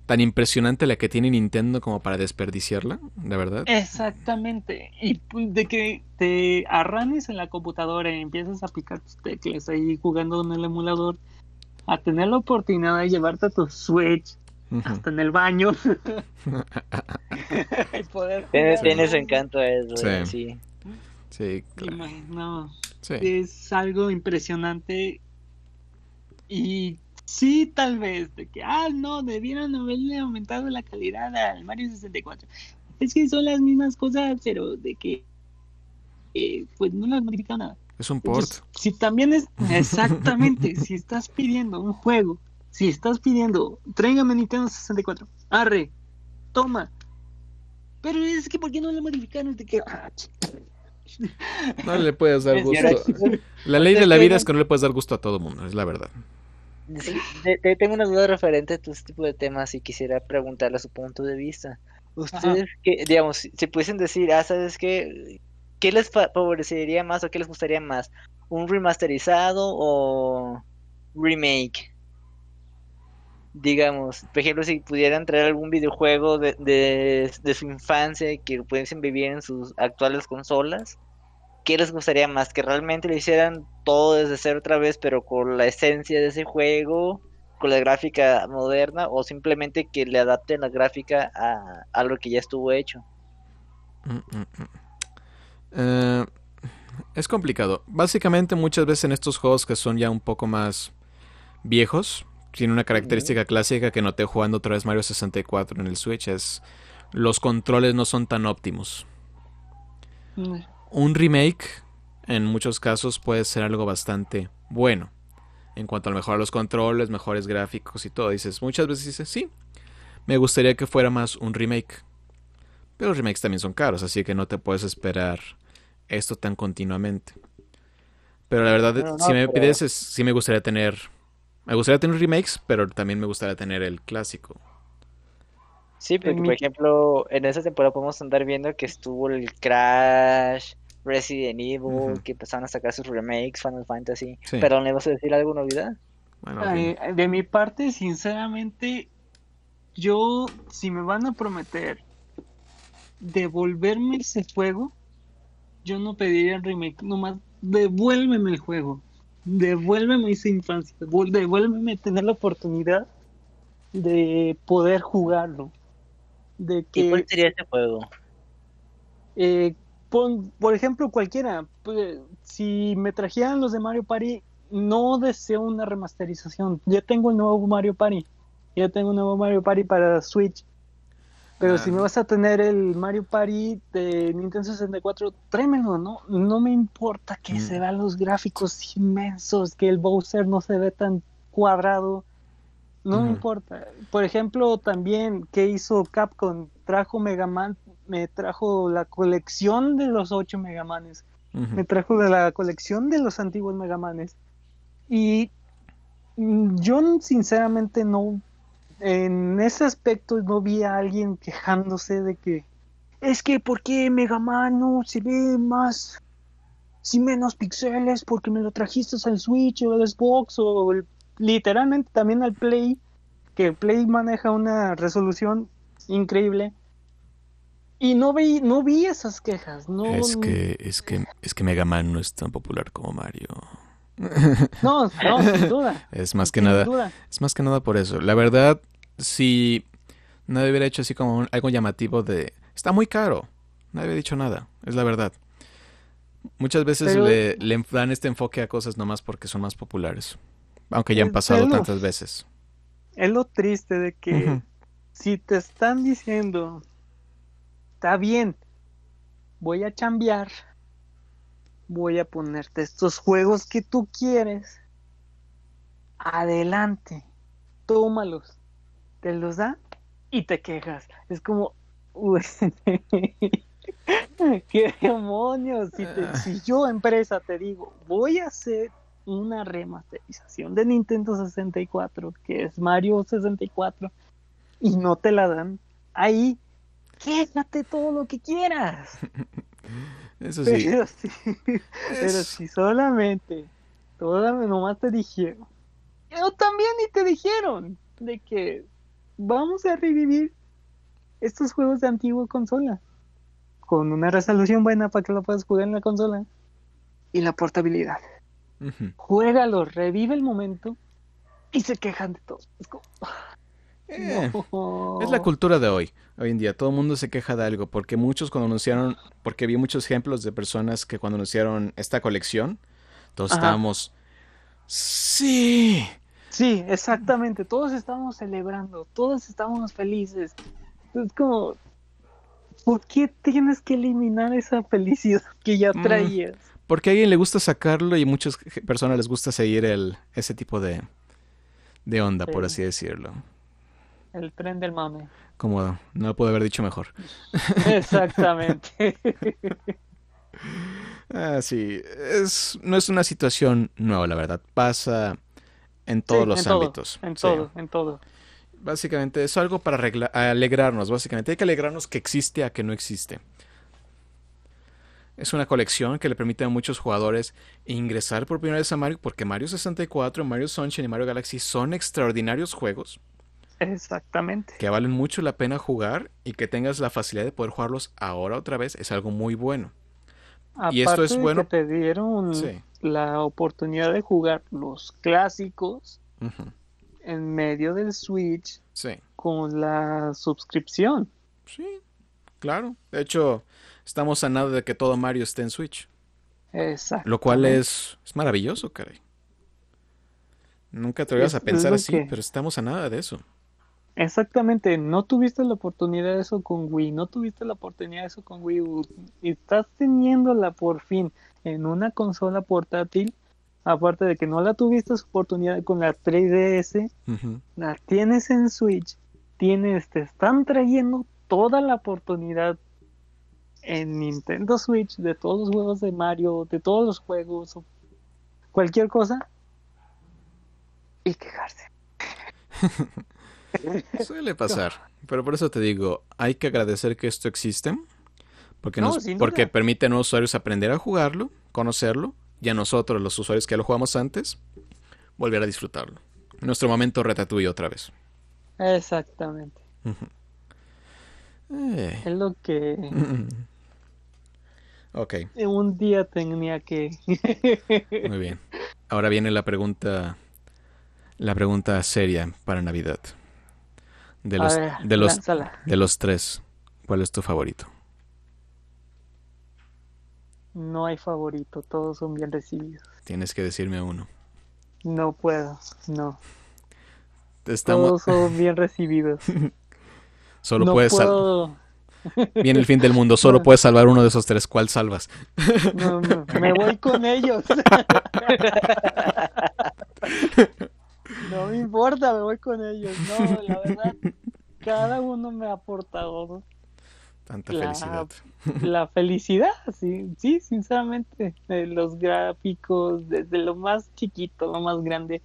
tan impresionante la que tiene Nintendo como para desperdiciarla, de verdad. Exactamente. Y pues, de que te arranes en la computadora y empiezas a picar tus teclas ahí jugando en el emulador, a tener la oportunidad de llevarte a tu Switch hasta en el baño [LAUGHS] y poder Tiene, jugar, tiene ¿no? su encanto eso, Sí. eh, sí. Sí, claro. Sí. es algo impresionante y sí, tal vez, de que, ah, no, debieran haberle aumentado la calidad al Mario 64. Es que son las mismas cosas, pero de que, eh, pues no las modifican nada. Es un port. Entonces, si también es, exactamente, si estás pidiendo un juego, si estás pidiendo, tráigame Nintendo 64, arre, toma. Pero es que, ¿por qué no lo modificaron? De que, ah, No le puedes dar gusto. La ley de la vida es [LAUGHS] que no le puedes dar gusto a todo mundo, es la verdad. Tengo una duda referente a tu tipo de temas y quisiera preguntarle su punto de vista. Ustedes, que, digamos, si, si pudiesen decir, ah, ¿sabes qué? ¿Qué les fa- favorecería más o qué les gustaría más? ¿Un remasterizado o remake? Digamos, por ejemplo, si pudieran traer algún videojuego de, de, de su infancia que pudiesen vivir en sus actuales consolas, ¿qué les gustaría más? ¿Que realmente lo hicieran todo desde cero otra vez, pero con la esencia de ese juego, con la gráfica moderna, o simplemente que le adapten la gráfica a, a lo que ya estuvo hecho? Mm, mm, mm. Eh, Es complicado. Básicamente muchas veces en estos juegos que son ya un poco más viejos, tiene una característica clásica que noté jugando otra vez Mario 64 en el Switch, es los controles no son tan óptimos. Mm. Un remake en muchos casos puede ser algo bastante bueno. En cuanto a mejorar los controles, mejores gráficos y todo. Dices, muchas veces dices, sí, me gustaría que fuera más un remake. Pero los remakes también son caros, así que no te puedes esperar esto tan continuamente. Pero la verdad, No, no, si me pero- pides, es- sí me gustaría tener. Me gustaría tener remakes, pero también me gustaría tener el clásico. Sí, porque por ejemplo, en esa temporada podemos andar viendo que estuvo el Crash, Resident Evil, que empezaron a sacar sus remakes, Final Fantasy. Sí. Pero ¿le vas a decir algo novedad? Bueno, de mi parte, sinceramente, yo, si me van a prometer devolverme ese juego, yo no pediría el remake, nomás devuélveme el juego, devuélveme esa infancia, devuélveme tener la oportunidad de poder jugarlo. De ¿Y cuál que, sería ese juego? eh, pon- por ejemplo, cualquiera, pues, si me trajeran los de Mario Party, no deseo una remasterización. Ya tengo el nuevo Mario Party. Ya tengo un nuevo Mario Party para Switch. Pero Ah. si me vas a tener el Mario Party de Nintendo 64, tráemelo, ¿no? No me importa que Mm. se vean los gráficos inmensos, que el Bowser no se ve tan cuadrado. No me importa. Por ejemplo, también, ¿qué hizo Capcom? Trajo Mega Man, me trajo la colección de los ocho Mega Manes Ujú. me trajo de la colección de los antiguos Megamanes. Y mm, yo sinceramente no, en ese aspecto no vi a alguien quejándose de que es que ¿por qué Mega Man no se ve más, sin menos píxeles? Porque me lo trajiste al Switch o al Xbox o el- literalmente también al Play, que el Play maneja una resolución increíble. Y no vi, no vi esas quejas, no, Es que, es que, es que Mega Man no es tan popular como Mario. [LAUGHS] no, no, sin duda. Es más que Sin nada, duda. es más que nada por eso. La verdad, si nadie hubiera hecho así como un- algo llamativo de, está muy caro. Nadie había dicho nada, es la verdad. Muchas veces Pero- le, le dan este enfoque a cosas nomás porque son más populares. Aunque ya han pasado tantas veces. Es lo triste de que si te están diciendo, está bien, voy a chambear, voy a ponerte estos juegos que tú quieres, adelante, tómalos, te los da y te quejas. Es como, uy, [LAUGHS] qué demonios, si, te- Ah. si yo empresa te digo, voy a hacer una remasterización de Nintendo 64, que es Mario 64, y no te la dan, ahí quéjate todo lo que quieras. [LAUGHS] Eso sí. Pero si, pero es- si solamente, toda, nomás te dijeron, o también ni te dijeron, de que vamos a revivir estos juegos de antigua consola, con una resolución buena para que lo puedas jugar en la consola, y la portabilidad. Juégalo, revive el momento, y se quejan de todo. Es como, Eh, no. Es la cultura de hoy. Hoy en día todo el mundo se queja de algo porque muchos cuando anunciaron, porque vi muchos ejemplos de personas que cuando anunciaron esta colección, todos Ajá. estábamos, sí, Sí, exactamente. Todos estábamos celebrando, todos estábamos felices. Es como, ¿por qué tienes que eliminar esa felicidad que ya Mm. Porque a alguien le gusta sacarlo y a muchas personas les gusta seguir el, ese tipo de, de onda, por Sí. así decirlo. El tren del mame. Como no lo pude haber dicho mejor. [LAUGHS] Exactamente. Ah, sí, es, no es una situación nueva, la verdad. Pasa en todos Sí, los en todo, ámbitos. En Sí. todo, en todo. Básicamente es algo para alegrarnos, básicamente. Hay que alegrarnos que existe a que no existe. Es una colección que le permite a muchos jugadores ingresar por primera vez a Mario, porque Mario 64, Mario Sunshine y Mario Galaxy son extraordinarios juegos Exactamente. que valen mucho la pena jugar y que tengas la facilidad de poder jugarlos ahora otra vez es algo muy bueno. Y esto es de bueno- que te dieron Sí. la oportunidad de jugar los clásicos en medio del Switch Sí, con la suscripción. sí, claro. De hecho, estamos a nada de que todo Mario esté en Switch. Exacto. Lo cual es, es maravilloso, caray. Nunca te ibas a pensar así, que- pero estamos a nada de eso. Exactamente, no tuviste la oportunidad de eso con Wii, no tuviste la oportunidad de eso con Wii U, y estás teniéndola por fin en una consola portátil, aparte de que no la tuviste su oportunidad con la 3DS, Ujú. la tienes en Switch, tienes, te están trayendo toda la oportunidad en Nintendo Switch de todos los juegos de Mario, de todos los juegos, cualquier cosa, y quejarse. [LAUGHS] Suele pasar, pero por eso te digo, hay que agradecer que esto existe, porque, No, nos, sin porque permite a nuevos usuarios aprender a jugarlo, conocerlo, y a nosotros, los usuarios que ya lo jugamos antes, volver a disfrutarlo. Nuestro momento Ratatouille otra vez. Exactamente. Eh, Es lo que [LAUGHS] Ok, un día tenía que. [LAUGHS] muy bien. Ahora viene la pregunta, la pregunta seria para Navidad. De los, ver, de los, de los tres, ¿cuál es tu favorito? No hay favorito, todos son bien recibidos. Tienes que decirme uno. No puedo, no. Estamos, Todos son bien recibidos. [LAUGHS] solo no puedes puedo. Viene el fin del mundo, solo puedes salvar uno de esos tres. ¿Cuál salvas? No, no, me voy con ellos. [LAUGHS] No me importa, me voy con ellos. No, la verdad, cada uno me ha aportado Tanta La- felicidad. la [LAUGHS] felicidad, sí, sí, sinceramente, los gráficos, desde lo más chiquito, lo más grande.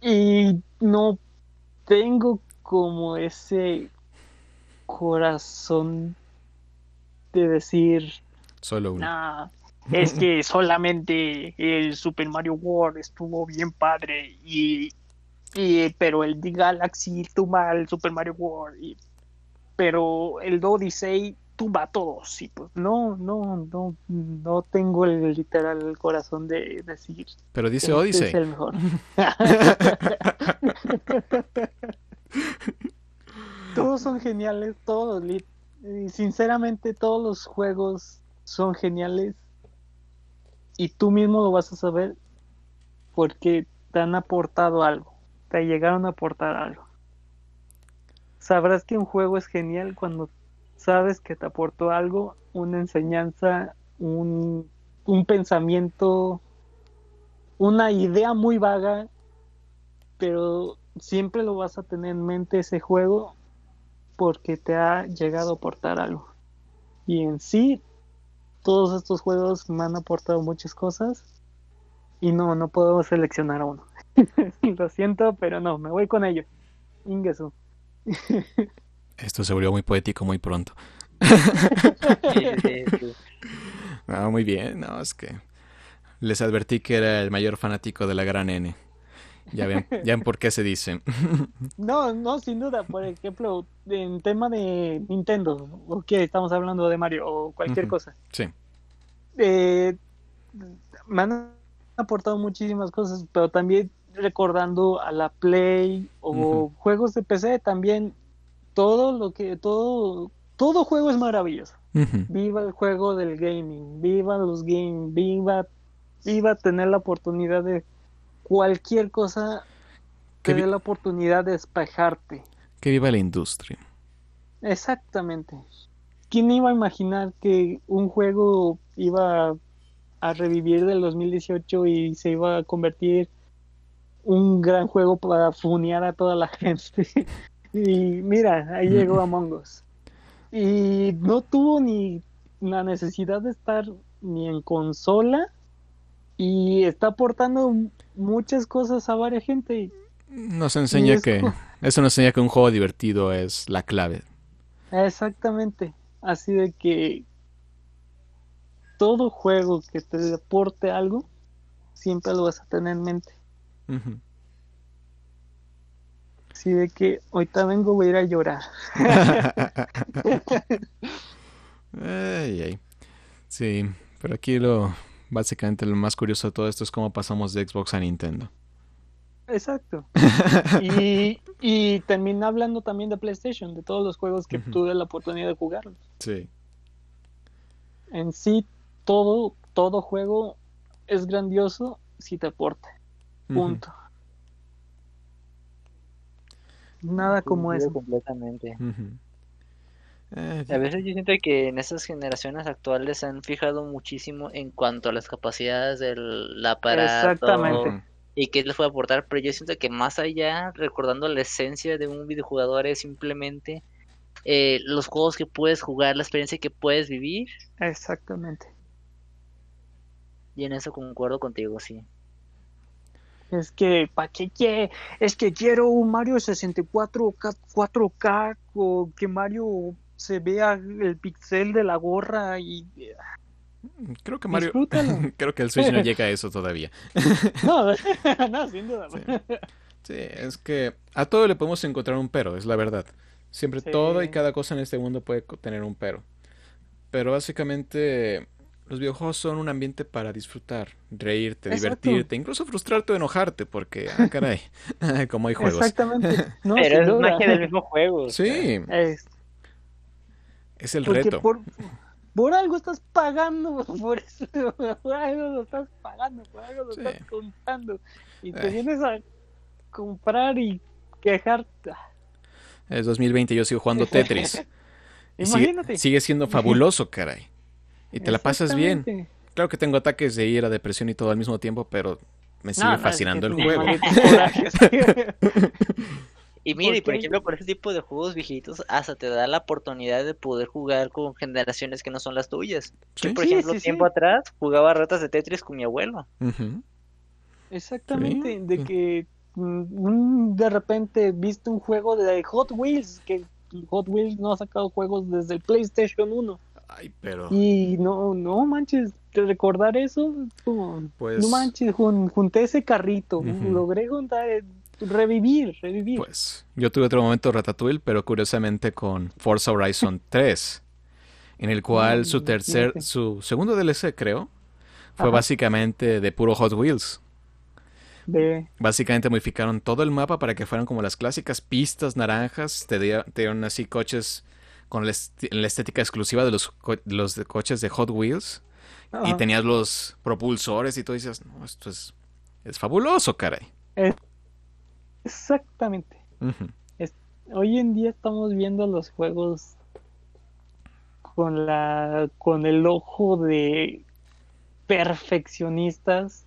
Y no tengo como ese corazón de decir, Solo uno. nah, es que [LAUGHS] solamente el Super Mario World estuvo bien padre y, y pero el The Galaxy tumba el Super Mario World y pero el Odyssey tumba a todos y pues no no no no tengo el literal corazón de decir Pero dice este Odyssey. es el mejor [LAUGHS] [LAUGHS] todos son todos y sinceramente todos los juegos son geniales. Y tú mismo lo vas a saber porque te han aportado algo te llegaron a aportar algo. Sabrás que un juego es genial cuando sabes que te aportó algo una enseñanza un, un pensamiento una idea muy vaga pero siempre lo vas a tener en mente ese juego porque te ha llegado a aportar algo. Y en sí, todos estos juegos me han aportado muchas cosas y no, no puedo seleccionar a uno. [LAUGHS] Lo siento, pero no, me voy con ello. Ingesu. [LAUGHS] Esto se volvió muy poético muy pronto. [LAUGHS] Ah, muy bien. No, es que les advertí que era el mayor fanático de la gran N. Ya ven, ya ven por qué se dice. [LAUGHS] No, no, sin duda. Por ejemplo, en tema de Nintendo, o que estamos hablando de Mario o cualquier cosa. Sí. eh, me han aportado muchísimas cosas, pero también recordando a la Play o juegos de PC también todo lo que todo todo juego es maravilloso. Viva el juego del gaming, viva los games, viva viva tener la oportunidad de cualquier cosa Que te dé la oportunidad de despejarte. Que viva la industria. Exactamente. ¿Quién iba a imaginar que un juego iba a revivir del 2018 y se iba a convertir un gran juego para funear a toda la [LAUGHS] gente? y mira, ahí llegó Among Us. Y no tuvo ni la necesidad de estar ni en consola y está aportando muchas cosas a varias gente. Nos enseña es que co- eso nos enseña que un juego divertido es la clave. Exactamente. Así de que todo juego que te aporte algo, siempre lo vas a tener en mente. Ujú. Así de que ahorita vengo, voy a ir a llorar. [LAUGHS] Ay, ay. Sí, pero aquí lo básicamente lo más curioso de todo esto es cómo pasamos de Xbox a Nintendo. Exacto. [LAUGHS] Y, y termina hablando también de PlayStation, de todos los juegos que tuve la oportunidad de jugar. Sí. En sí, todo todo juego es grandioso si te aporta. Punto. Nada como eso. Completamente. Eh, a veces yo siento que en estas generaciones actuales se han fijado muchísimo en cuanto a las capacidades del aparato. Exactamente. Y qué les puede aportar, pero yo siento que más allá, recordando la esencia de un videojugador, es simplemente eh, los juegos que puedes jugar, la experiencia que puedes vivir. Exactamente. Y en eso concuerdo contigo, sí. Es que, ¿para qué Es que quiero un Mario 64 4K o que Mario se vea el pixel de la gorra y... Creo que Mario... [LAUGHS] Creo que el Switch no [LAUGHS] llega a eso todavía. [LAUGHS] no, no, sin duda. Sí. es que a todo le podemos encontrar un pero, es la verdad. Siempre todo y cada cosa en este mundo puede tener un pero. Pero básicamente los videojuegos son un ambiente para disfrutar, reírte, divertirte, incluso frustrarte o enojarte, porque, ah, caray, como hay juegos. Exactamente. Pero es magia del mismo juego. Sí. Es, es el reto. Por, algo estás pagando, [LAUGHS] por eso, por algo lo estás pagando, por algo lo estás contando. Y te vienes a comprar y quejarte. Es 2020 yo sigo jugando [LAUGHS] Tetris. Imagínate. Sigue, siendo fabuloso, caray. Y te la pasas bien. Claro que tengo ataques de ira, depresión y todo al mismo tiempo, pero me sigue fascinando el juego. [LAUGHS] y mire, por, por ejemplo, por ese tipo de juegos viejitos, hasta te da la oportunidad de poder jugar con generaciones que no son las tuyas. Yo, por ejemplo, tiempo atrás jugaba ratas de Tetris con mi abuelo. Exactamente, de que mm, de repente viste un juego de Hot Wheels, que Hot Wheels no ha sacado juegos desde el PlayStation 1. pero. Y no, no manches, recordar eso, pues... no manches, junté ese carrito, logré juntar, revivir, revivir. Pues yo tuve otro momento Ratatouille, pero curiosamente con Forza Horizon [LAUGHS] 3, en el cual su tercer, su segundo DLC creo, fue básicamente de puro Hot Wheels. Básicamente modificaron todo el mapa para que fueran como las clásicas pistas naranjas, te, dieron así coches con la, estética exclusiva de los, los coches de Hot Wheels. Y tenías los propulsores y tú dices, no, esto es, es fabuloso, caray. Exactamente. hoy en día estamos viendo los juegos con la con el ojo de perfeccionistas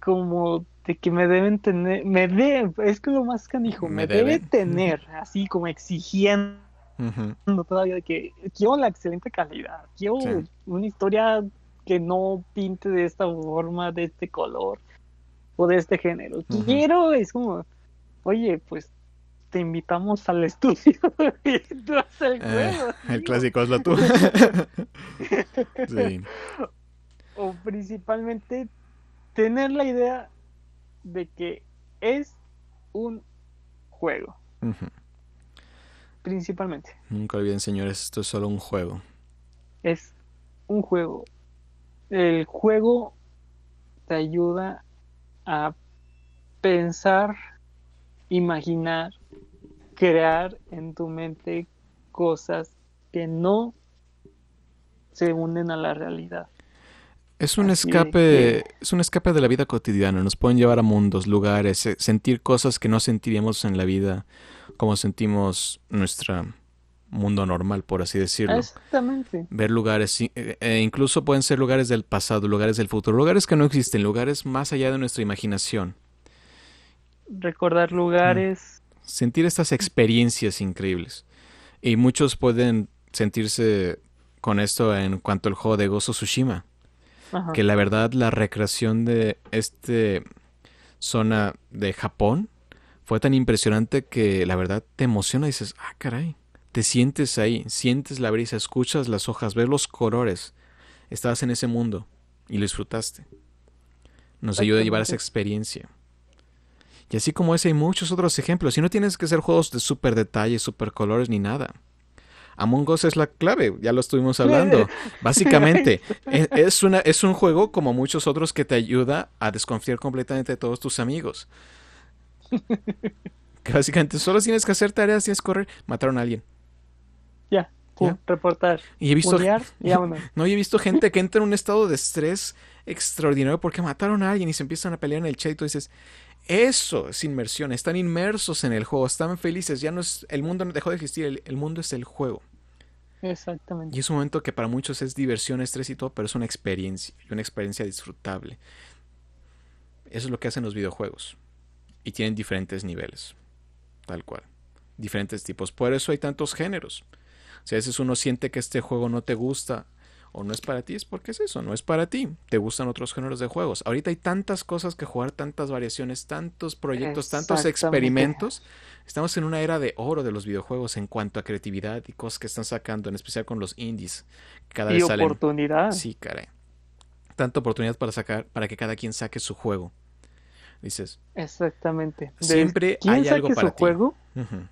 como de que me deben tener, me debe, es que lo más canijo, me, me debe tener, así como exigiendo todavía de que quiero la excelente calidad, quiero una historia que no pinte de esta forma, de este color de este género. Quiero, es como, oye, pues te invitamos al estudio [LAUGHS] y tú haces el eh, juego. el clásico es lo tú. sí. [LAUGHS] O principalmente tener la idea de que es un juego principalmente. Nunca olviden, señores, esto es solo un juego. Es un juego. El juego te ayuda a pensar, imaginar, crear en tu mente cosas que no se unen a la realidad. Es un escape, es un escape de la vida cotidiana. Nos pueden llevar a mundos, lugares, eh, sentir cosas que no sentiríamos en la vida como sentimos nuestro mundo normal, por así decirlo. Exactamente. Ver lugares, eh, eh, incluso pueden ser lugares del pasado, lugares del futuro, lugares que no existen, lugares más allá de nuestra imaginación. Recordar lugares. Mm. Sentir estas experiencias increíbles. Y muchos pueden sentirse con esto en cuanto al juego de Gozo Tsushima. Que la verdad la recreación de este zona de Japón fue tan impresionante que la verdad te emociona y dices, ah, caray, te sientes ahí, sientes la brisa, escuchas las hojas, ves los colores, estás en ese mundo y lo disfrutaste. Nos ayuda a llevar esa experiencia. Y así como ese hay muchos otros ejemplos. Y no tienes que ser juegos de super detalle, super colores ni nada. Among Us es la clave, ya lo estuvimos hablando. [LAUGHS] Básicamente, es, una, es un juego como muchos otros que te ayuda a desconfiar completamente de todos tus amigos. [LAUGHS] que básicamente solo tienes que hacer tareas, tienes que correr, mataron a alguien. Ya, Reportar. Y he visto, [LAUGHS] y no, y he visto gente que entra en un estado de estrés extraordinario porque mataron a alguien y se empiezan a pelear en el chat y tú dices, eso es inmersión, están inmersos en el juego, están felices, ya no es, el mundo no dejó de existir, el, el mundo es el juego. Exactamente. Y es un momento que para muchos es diversión, estrés y todo, pero es una experiencia, una experiencia disfrutable. Eso es lo que hacen los videojuegos. Y tienen diferentes niveles, tal cual. Diferentes tipos. Por eso hay tantos géneros. Si a veces uno siente que este juego no te gusta o no es para ti, es porque es eso, no es para ti. Te gustan otros géneros de juegos. Ahorita hay tantas cosas que jugar, tantas variaciones, tantos proyectos, tantos experimentos. Estamos en una era de oro de los videojuegos en cuanto a creatividad y cosas que están sacando, en especial con los indies. Cada Y vez salen. oportunidad. Sí, caray. Tanta oportunidad para sacar, para que cada quien saque su juego. Dices, Exactamente. Siempre ¿Quién hay algo para su ti. juego ujú,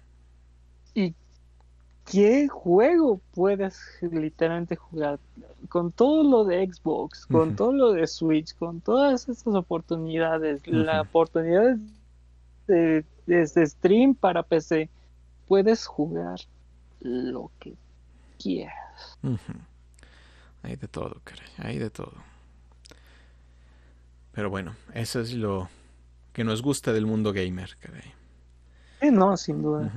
y qué juego puedes literalmente jugar con todo lo de Xbox, con todo lo de Switch, con todas estas oportunidades, la Ujú. oportunidad de, desde stream para PC, puedes jugar lo que quieras. ujú. Hay de todo, caray. Hay de todo. Pero bueno, eso es lo que nos gusta del mundo gamer, caray. Eh, no, sin duda.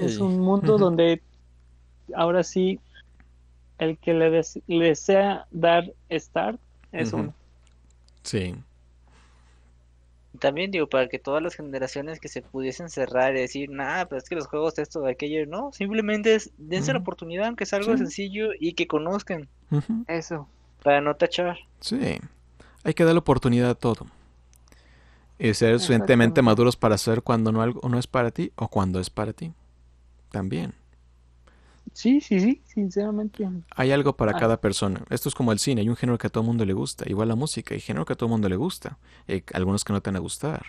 Es un mundo donde ahora sí el que le, des- le desea dar start es uno. Sí. También digo, para que todas las generaciones que se pudiesen cerrar y decir, nah, pero es que los juegos esto de aquello, no, simplemente es, dense la oportunidad, aunque sea algo Sí. sencillo y que conozcan. Eso. para no tachar. Sí. Hay que dar la oportunidad a todo. Y ser suficientemente maduros para saber cuando no algo no es para ti o cuando es para ti. También. Sí, sí, sí, sinceramente. Hay algo para Ah. cada persona. Esto es como el cine. Hay un género que a todo el mundo le gusta. Igual la música. Hay género que a todo el mundo le gusta. Hay algunos que no te van a gustar.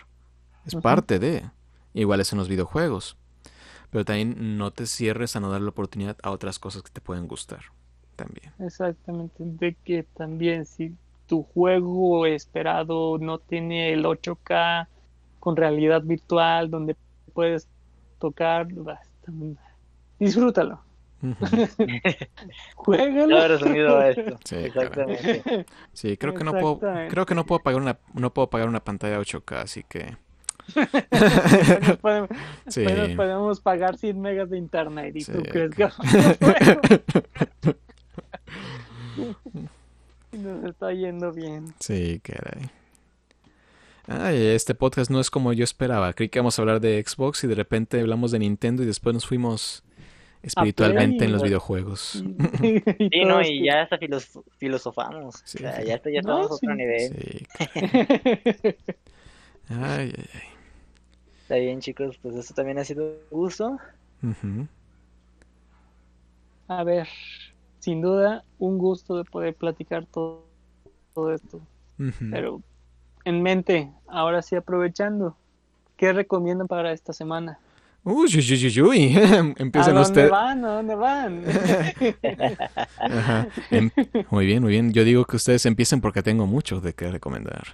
Es parte de. Igual es en los videojuegos. Pero también no te cierres a no dar la oportunidad a otras cosas que te pueden gustar. También. Exactamente. De que también si tu juego esperado no tiene el 8K con realidad virtual donde puedes tocar, basta, disfrútalo. Ujú. [LAUGHS] Juégalo. Todo resumido a esto. Sí, Exactamente. Sí, creo que no puedo, creo que no puedo pagar una, no puedo pagar una pantalla 8K, así que [LAUGHS] podemos, sí. apenas podemos pagar 100 megas de internet y Sí, tú crees que [LAUGHS] nos está yendo bien. Sí, caray. Ay, este podcast no es como yo esperaba. Creí que íbamos a hablar de Xbox y de repente hablamos de Nintendo y después nos fuimos espiritualmente en los videojuegos. [LAUGHS] Sí, no, y ya hasta filos- filosofamos. Sí, o sea, sí. ya, está- ya No, estamos a otro sí. nivel. Sí. [LAUGHS] Ay, ay, ay. Está bien, chicos, pues esto también ha sido un gusto. A ver, sin duda, un gusto de poder platicar todo, todo esto. Pero en mente, ahora sí aprovechando, ¿qué recomiendan para esta semana? Uy, uy, uy, uy, uy. [LAUGHS] ¿A Empiecen dónde ustedes. van? ¿A dónde van? [LAUGHS] Ajá. Em- Muy bien, muy bien. Yo digo que ustedes empiecen porque tengo mucho de qué recomendar.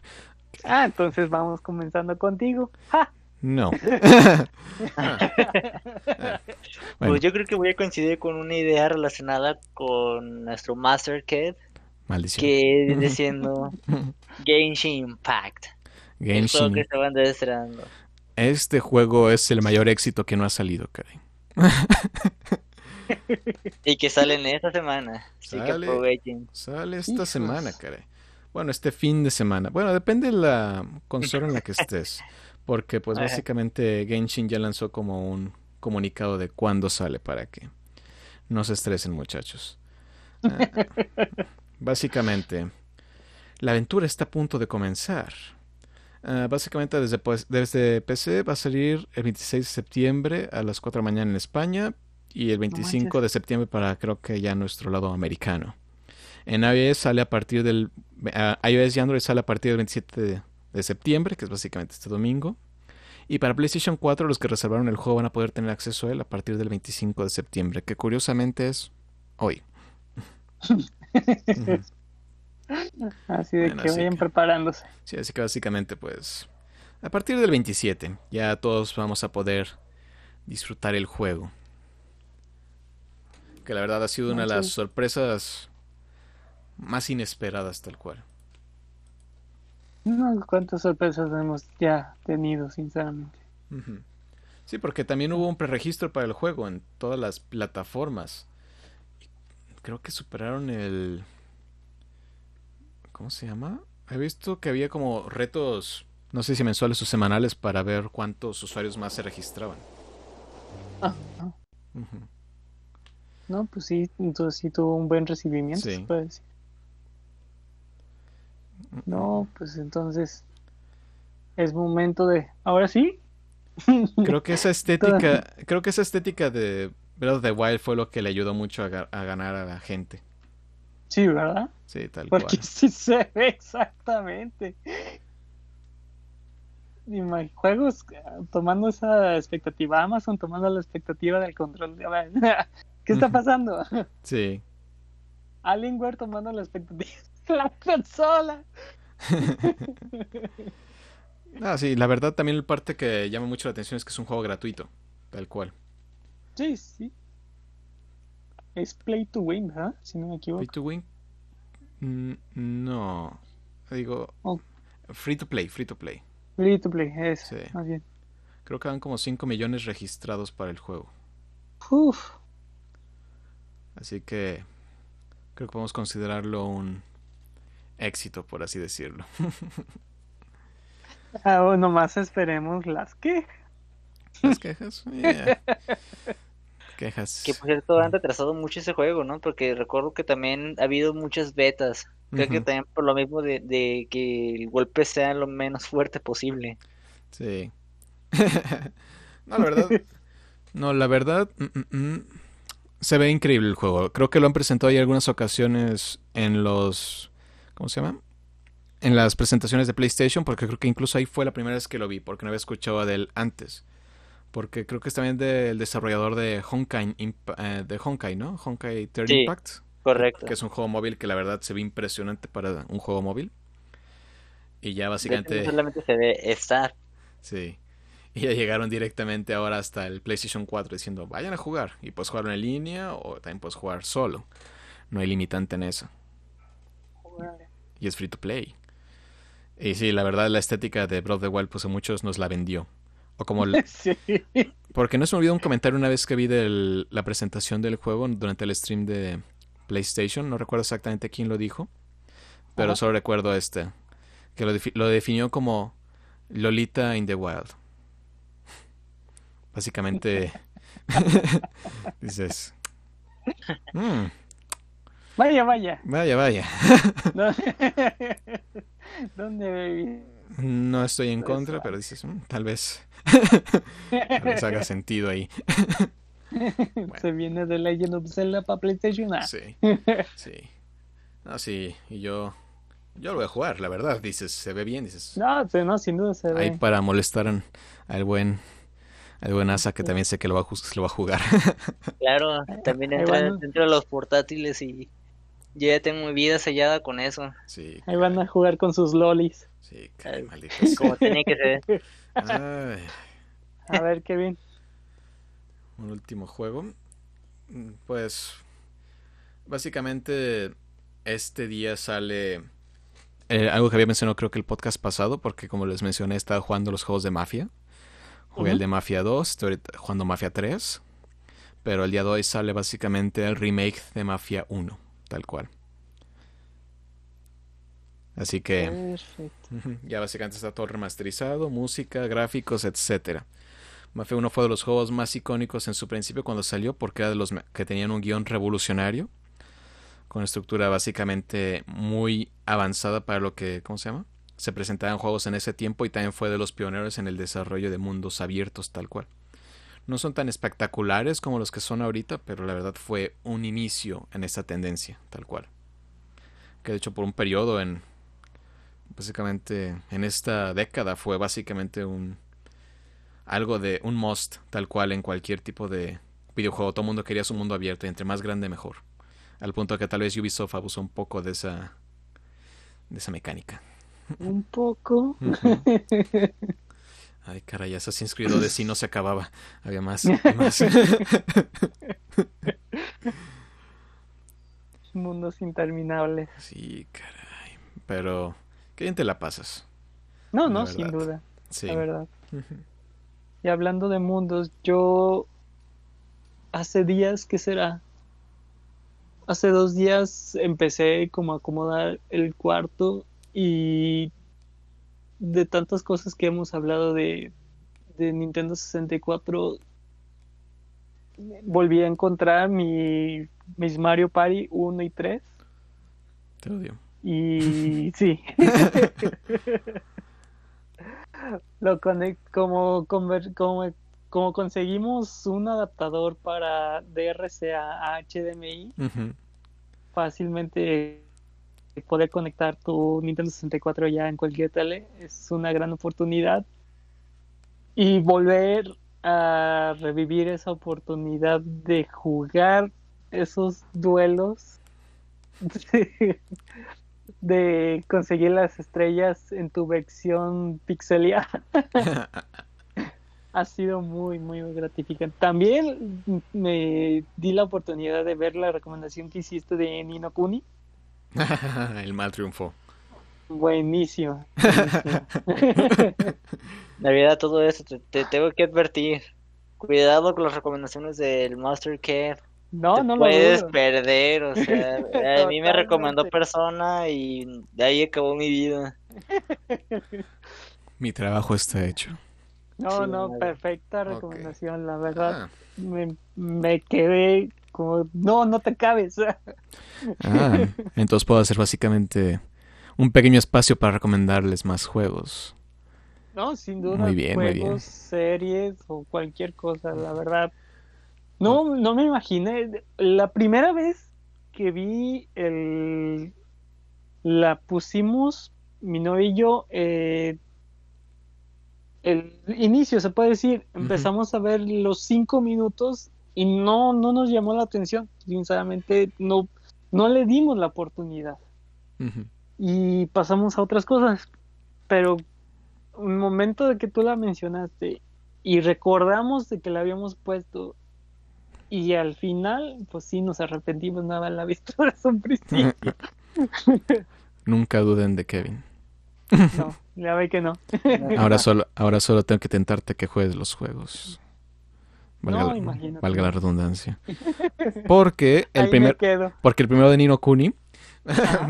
ah, entonces vamos comenzando contigo. ¡Ja! No. [LAUGHS] Bueno, Pues yo creo que voy a coincidir con una idea relacionada con nuestro Master Kid, maldición. que [LAUGHS] viene siendo Genshin Impact. El juego Genshin. que se van estrenando. Este juego es el mayor éxito que no ha salido, caray. [LAUGHS] Y que salen esta semana. Así que Sale. aprovechen. Sale esta Hijos. semana, caray. Bueno, este fin de semana. Bueno, depende de la consola en la que estés. Porque pues Ajá. básicamente Genshin ya lanzó como un comunicado de cuándo sale para que no se estresen muchachos. Ah, básicamente, la aventura está a punto de comenzar. Ah, básicamente desde, pues, desde PC va a salir el 26 de septiembre a las 4 de la mañana en España y el 25 manches. de septiembre para creo que ya nuestro lado americano. En iOS sale a partir del ah, iOS y Android sale a partir del 27 de, de septiembre, que es básicamente este domingo. Y para PlayStation 4 los que reservaron el juego van a poder tener acceso a él a partir del 25 de septiembre, que curiosamente es hoy. [LAUGHS] [LAUGHS] Así de Bueno, que así vayan que- preparándose. Sí, así que básicamente pues a partir del 27 ya todos vamos a poder disfrutar el juego. Que la verdad ha sido una de las sorpresas más inesperadas, tal cual. No, cuántas sorpresas hemos ya tenido, sinceramente. Sí, porque también hubo un preregistro para el juego en todas las plataformas. Creo que superaron el... ¿Cómo se llama? He visto que había como retos, no sé si mensuales o semanales, para ver cuántos usuarios más se registraban. Ah, No, pues sí, entonces sí tuvo un buen recibimiento, se puede decir. No, pues entonces es momento de. Ahora sí. Creo que esa [LAUGHS] estética, creo que esa estética de Breath of the Wild fue lo que le ayudó mucho a, ganar a la gente. Sí, ¿verdad? Sí, tal cual. Porque [LAUGHS] sí se ve exactamente. Y juegos tomando esa expectativa, Amazon tomando la expectativa del control. [LAUGHS] ¿Qué está pasando? [LAUGHS] Sí. Alienware tomando la expectativa la consola. ah, sí, la verdad también la parte que llama mucho la atención es que es un juego gratuito, tal cual. Sí, sí. Es Play to Win, ¿ah? Si no me equivoco. Play to Win. Mm, no. Digo. Oh. Free to Play, Free to Play. Free to Play, es. Más bien. Creo que van como 5 millones registrados para el juego. Uf. Así que. Creo que podemos considerarlo un éxito, por así decirlo. [LAUGHS] Ah, nomás esperemos las quejas. Las quejas. [LAUGHS] Quejas. Que por cierto han retrasado mucho ese juego, ¿no? Porque recuerdo que también ha habido muchas betas. Creo que también por lo mismo de, que el golpe sea lo menos fuerte posible. Sí. [LAUGHS] no, la verdad. [LAUGHS] No, la verdad. Mm, mm, mm, se ve increíble el juego. Creo que lo han presentado ahí algunas ocasiones en los ¿cómo se llama? En las presentaciones de PlayStation, porque creo que incluso ahí fue la primera vez que lo vi, porque no había escuchado de él antes. Porque creo que es también del desarrollador de Honkai, eh, de Honkai, ¿no? Honkai Third Impact. Correcto. Que es un juego móvil que la verdad se ve impresionante para un juego móvil. Y ya básicamente... solamente se ve estar. Sí. Y ya llegaron directamente ahora hasta el PlayStation 4 diciendo, vayan a jugar. Y puedes jugar en línea o también puedes jugar solo. No hay limitante en eso y es free to play. Y sí, la verdad, la estética de Breath of the Wild, pues a muchos nos la vendió. O como. [LAUGHS] Porque no se me olvidó un comentario una vez que vi de la presentación del juego durante el stream de PlayStation. No recuerdo exactamente quién lo dijo. Pero solo recuerdo este. Que lo, lo, definió como Lolita in the Wild. Básicamente. [LAUGHS] [LAUGHS] dices. Mm, Vaya, vaya. Vaya, vaya. ¿Dónde baby? No estoy en contra, pero dices, mm, tal vez. [LAUGHS] tal vez haga sentido ahí. [LAUGHS] Se viene de Legend of Zelda para PlayStation. Ah. Sí, [LAUGHS] sí. No, sí, y yo. Yo lo voy a jugar, la verdad. Dices, se ve bien, dices. No, no sin duda se ve. Ahí para molestar al buen el buen Asa que también sé que lo va a, lo va a jugar. Claro, también entra dentro de los portátiles y yo ya tengo mi vida sellada con eso. Sí. Ahí van a jugar con sus lolis. Sí, qué maldito. [LAUGHS] Como tiene que ser. A ver, Kevin. Un último juego. Pues básicamente este día sale eh, algo que había mencionado creo que el podcast pasado, porque como les mencioné, estaba jugando los juegos de Mafia. Jugué el de Mafia 2, estoy jugando Mafia 3. Pero el día de hoy sale básicamente el remake de Mafia 1 tal cual. Así que ya básicamente está todo remasterizado, música, gráficos, etcétera. Mafia 1 fue de los juegos más icónicos en su principio cuando salió porque era de los que tenían un guion revolucionario con estructura básicamente muy avanzada para lo que, ¿cómo se llama? Se presentaban juegos en ese tiempo y también fue de los pioneros en el desarrollo de mundos abiertos tal cual. No son tan espectaculares como los que son ahorita, pero la verdad fue un inicio en esta tendencia, tal cual. Que de hecho por un periodo en... Básicamente en esta década fue básicamente un... Algo de un must, tal cual en cualquier tipo de videojuego. Todo el mundo quería su mundo abierto y entre más grande mejor. Al punto que tal vez Ubisoft abusó un poco de esa... de esa mecánica. Un poco. [LAUGHS] Ay, caray, Assassin's Creed Odyssey no se acababa. Había más. más. [LAUGHS] Mundos interminables. Sí, caray. Pero, ¿qué bien te la pasas? No, no, sin duda, Sí. la verdad. Y hablando de mundos, yo hace días, ¿qué será? Hace dos días empecé como a acomodar el cuarto y de tantas cosas que hemos hablado de, de Nintendo 64, volví a encontrar mi, mis Mario Party 1 y 3 Te odio. Y sí. [LAUGHS] Lo conect, como, conver- como, como conseguimos un adaptador para DRC a HDMI, fácilmente poder conectar tu Nintendo 64 ya en cualquier tele es una gran oportunidad. Y volver a revivir esa oportunidad de jugar esos duelos, [LAUGHS] de, conseguir las estrellas en tu versión pixeleada, [LAUGHS] ha sido muy, muy gratificante. También me di la oportunidad de ver la recomendación que hiciste de Nino Kuni. [LAUGHS] El mal triunfo. Buenísimo. buenísimo. [LAUGHS] Navidad, todo eso, te, te tengo que advertir. Cuidado con las recomendaciones del Master Kev. No, te no lo puedes perder, o sea, [LAUGHS] a mí me recomendó persona y de ahí acabó mi vida. Mi trabajo está hecho. No, Sí, no, perfecta recomendación, la verdad. Ah, Me, me quedé como, no, no te cabes. ah, entonces puedo hacer básicamente un pequeño espacio para recomendarles más juegos. No, sin duda, Muy bien, muy juegos, bien. series o cualquier cosa, la verdad. No, no me imaginé. La primera vez que vi el... La pusimos, mi novio y yo, eh, el inicio, se puede decir. Empezamos a ver los cinco minutos y no, no nos llamó la atención. Sinceramente, no, no le dimos la oportunidad y pasamos a otras cosas. Pero un momento de que tú la mencionaste y recordamos de que la habíamos puesto y al final, pues sí, nos arrepentimos no haberla visto desde un principio. [LAUGHS] Nunca duden de Kevin. No, ya ve que no. [LAUGHS] Ahora solo, ahora solo tengo que tentarte que juegues los juegos. Valga, No, la- valga la redundancia. [LAUGHS] Porque el Ahí primer, porque el primero de Nino Kuni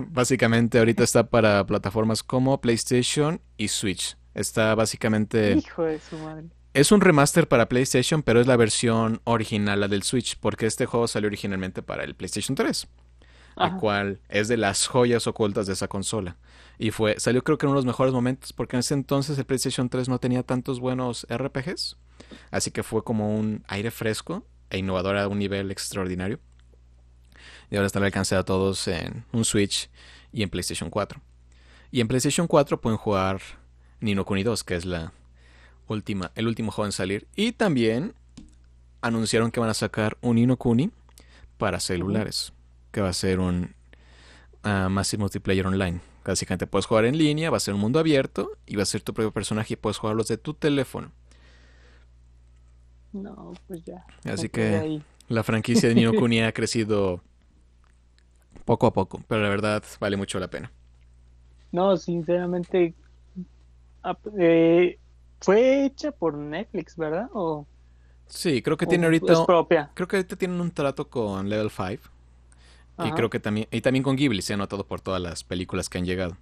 básicamente ahorita está para plataformas como PlayStation y Switch. Está básicamente Hijo de su madre. Es un remaster para PlayStation, pero es la versión original la del Switch, porque este juego salió originalmente para el PlayStation 3. el Ajá. cual es de las joyas ocultas de esa consola. Y fue, salió creo que en uno de los mejores momentos, porque en ese entonces el PlayStation 3 no tenía tantos buenos RPGs. Así que fue como un aire fresco e innovador a un nivel extraordinario. Y ahora está al alcance de todos en un Switch y en PlayStation 4. Y en PlayStation 4 pueden jugar Nino Kuni 2, que es la última, el último juego en salir. Y también anunciaron que van a sacar un Nino Kuni para celulares que va a ser un ah, Massive Multiplayer Online. Básicamente puedes jugar en línea, va a ser un mundo abierto y va a ser tu propio personaje y puedes jugarlos de tu teléfono. No, pues ya. Así que la franquicia de Nino Kuni [LAUGHS] ha crecido poco a poco, pero la verdad vale mucho la pena. No, sinceramente. eh, fue hecha por Netflix, ¿verdad? O, Sí, creo que tiene es ahorita propia. creo que ahorita tienen un trato con Level 5 y creo que también y también con Ghibli, se ha notado por todas las películas que han llegado.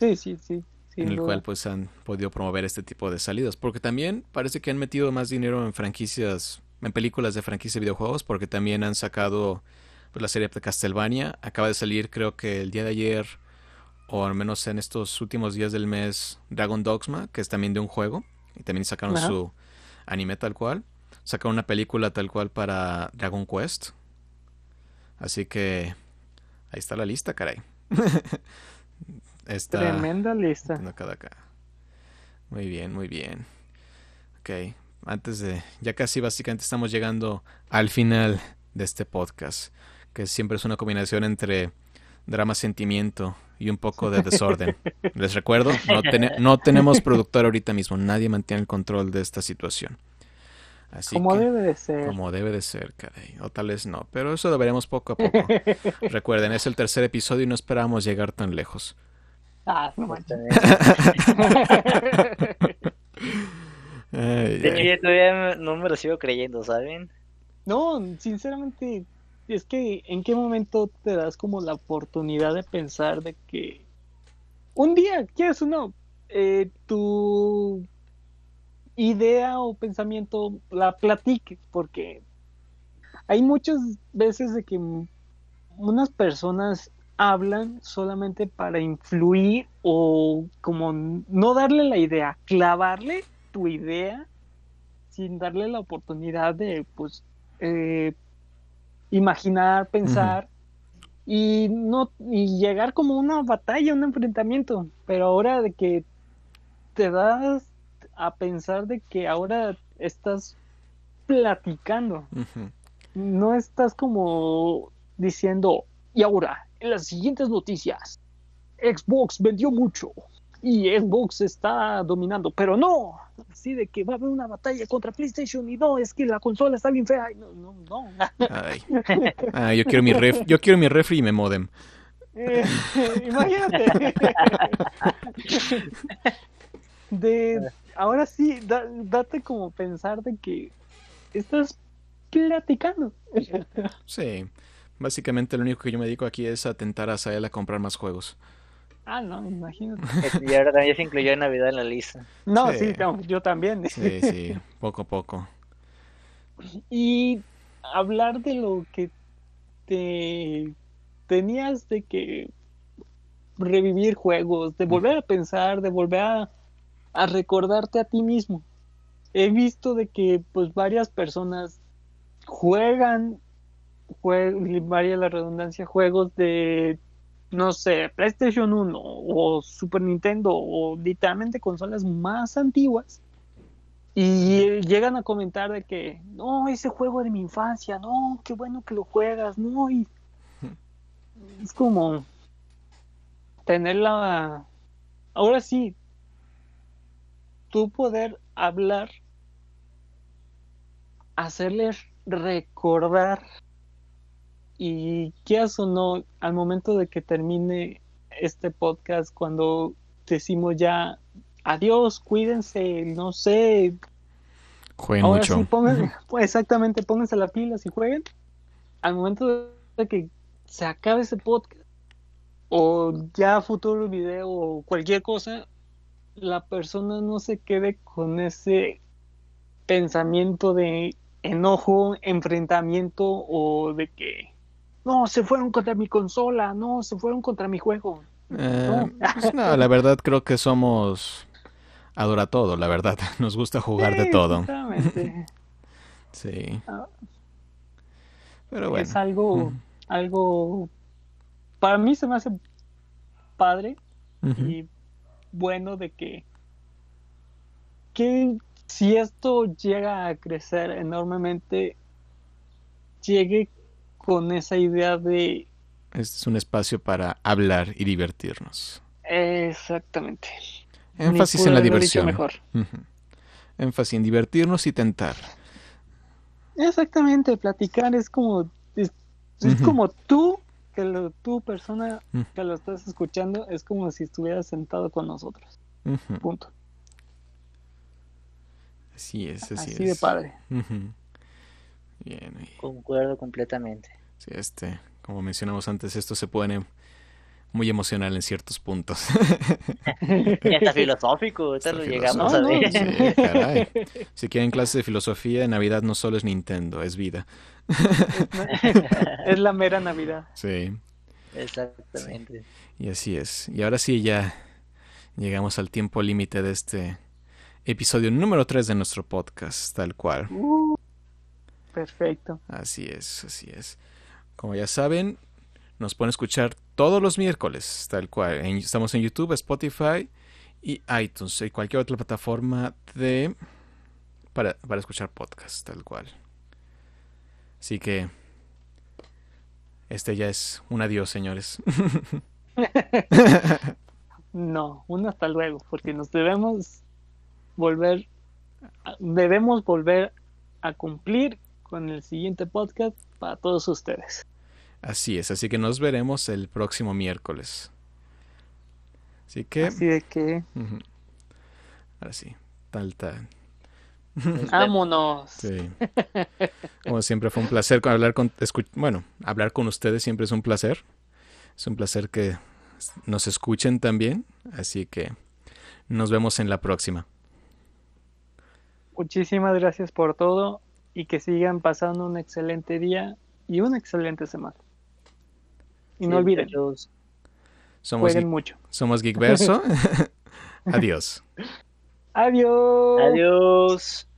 Sí, sí, sí. en el duda. cual pues han podido promover este tipo de salidas. Porque también parece que han metido más dinero en franquicias, en películas de franquicia de videojuegos, porque también han sacado pues, la serie de Castlevania. Acaba de salir creo que el día de ayer, o al menos en estos últimos días del mes, Dragon Dogma, que es también de un juego. Y también sacaron Ajá. su anime tal cual. Sacaron una película tal cual para Dragon Quest. Así que ahí está la lista, caray. [LAUGHS] está... Tremenda lista. Cada acá. Muy bien, muy bien. Ok, antes de... Ya casi básicamente estamos llegando al final de este podcast, que siempre es una combinación entre drama, sentimiento y un poco de desorden. Les recuerdo, no, no tenemos productor ahorita mismo, nadie mantiene el control de esta situación. Así como debe de ser. Como debe de ser, caray. O tal vez no, pero eso lo veremos poco a poco. [LAUGHS] Recuerden, es el tercer episodio y no esperábamos llegar tan lejos. Ah, no [LAUGHS] de hecho, yo todavía no me lo sigo creyendo, ¿saben? No, sinceramente, es que en qué momento te das como la oportunidad de pensar de que un día, quieres o no, eh, tu idea o pensamiento la platique, porque hay muchas veces de que unas personas hablan solamente para influir o como no darle la idea, clavarle tu idea sin darle la oportunidad de pues eh, imaginar, pensar y no y llegar como una batalla, un enfrentamiento, pero ahora de que te das a pensar de que ahora estás platicando, no estás como diciendo y ahora en las siguientes noticias Xbox vendió mucho y Xbox está dominando, pero no, así de que va a haber una batalla contra PlayStation y no, es que la consola está bien fea. No, no, no. Ay. yo quiero mi ref, yo quiero mi refri y mi modem. Eh, imagínate. de ahora sí, date como pensar de que estás platicando. Sí, básicamente lo único que yo me dedico aquí es a tentar a Sael a comprar más juegos. Ah, no, imagínate. Y ahora también se incluyó Navidad en la lista. No, sí, yo también. Sí, sí, poco a poco. Y hablar de lo que te tenías de que revivir juegos, de volver a pensar, de volver a, a recordarte a ti mismo. He visto de que pues varias personas juegan, juegan, varia la redundancia, juegos de no sé, PlayStation 1 o Super Nintendo o literalmente consolas más antiguas y llegan a comentar de que no, ese juego de mi infancia, no, qué bueno que lo juegas, no, y [LAUGHS] es como tener la ahora sí tú poder hablar hacerles recordar y qué o no, al momento de que termine este podcast, cuando decimos ya adiós, cuídense, no sé. Jueguen mucho. [LAUGHS] [LAUGHS] pues exactamente, pónganse las pilas y jueguen. Al momento de que se acabe ese podcast, o ya futuro video o cualquier cosa, la persona no se quede con ese pensamiento de enojo, enfrentamiento o de que no, se fueron contra mi consola, no, se fueron contra mi juego. Eh, pues no. la verdad creo que somos adora todo, la verdad. [LAUGHS] Nos gusta jugar de todo. [LAUGHS] sí. Ah. Pero bueno. Es algo, algo, para mí se me hace padre y bueno de que, que si esto llega a crecer enormemente, llegue con esa idea de... Este es un espacio para hablar y divertirnos. Exactamente. Énfasis en la diversión. Mejor. Énfasis en divertirnos y tentar. Exactamente, platicar es como es, como tú que lo, tu persona que lo estás escuchando es como si estuvieras sentado con nosotros. Punto. Así es, así, así de padre. Bien. Concuerdo completamente. Sí, este, como mencionamos antes, esto se pone muy emocional en ciertos puntos. [LAUGHS] ya está filosófico, está lo llegamos a ver. Sí, caray. [LAUGHS] Si quieren clases de filosofía, Navidad no solo es Nintendo, es vida. es la mera Navidad. [LAUGHS] Sí. Exactamente. Y así es. Y ahora sí ya llegamos al tiempo límite de este episodio número 3 de nuestro podcast, tal cual. Uh. Perfecto. Así es, así es. Como ya saben, nos pueden escuchar todos los miércoles, tal cual. estamos en YouTube, Spotify y iTunes y cualquier otra plataforma de para, para escuchar podcasts, tal cual. Así que este ya es un adiós, señores. [LAUGHS] no, un hasta luego, porque nos debemos volver, debemos volver a cumplir con el siguiente podcast para todos ustedes. Así es, así que nos veremos el próximo miércoles. Así que. Así de que. Ahora sí, tal, tal. Vámonos. Sí. Como siempre fue un placer hablar con, bueno, hablar con ustedes siempre es un placer. Es un placer que nos escuchen también, así que nos vemos en la próxima. Muchísimas gracias por todo y que sigan pasando un excelente día y una excelente semana. Y no olviden, somos jueguen mucho. Somos Geekverso. [LAUGHS] [LAUGHS] Adiós. Adiós. Adiós.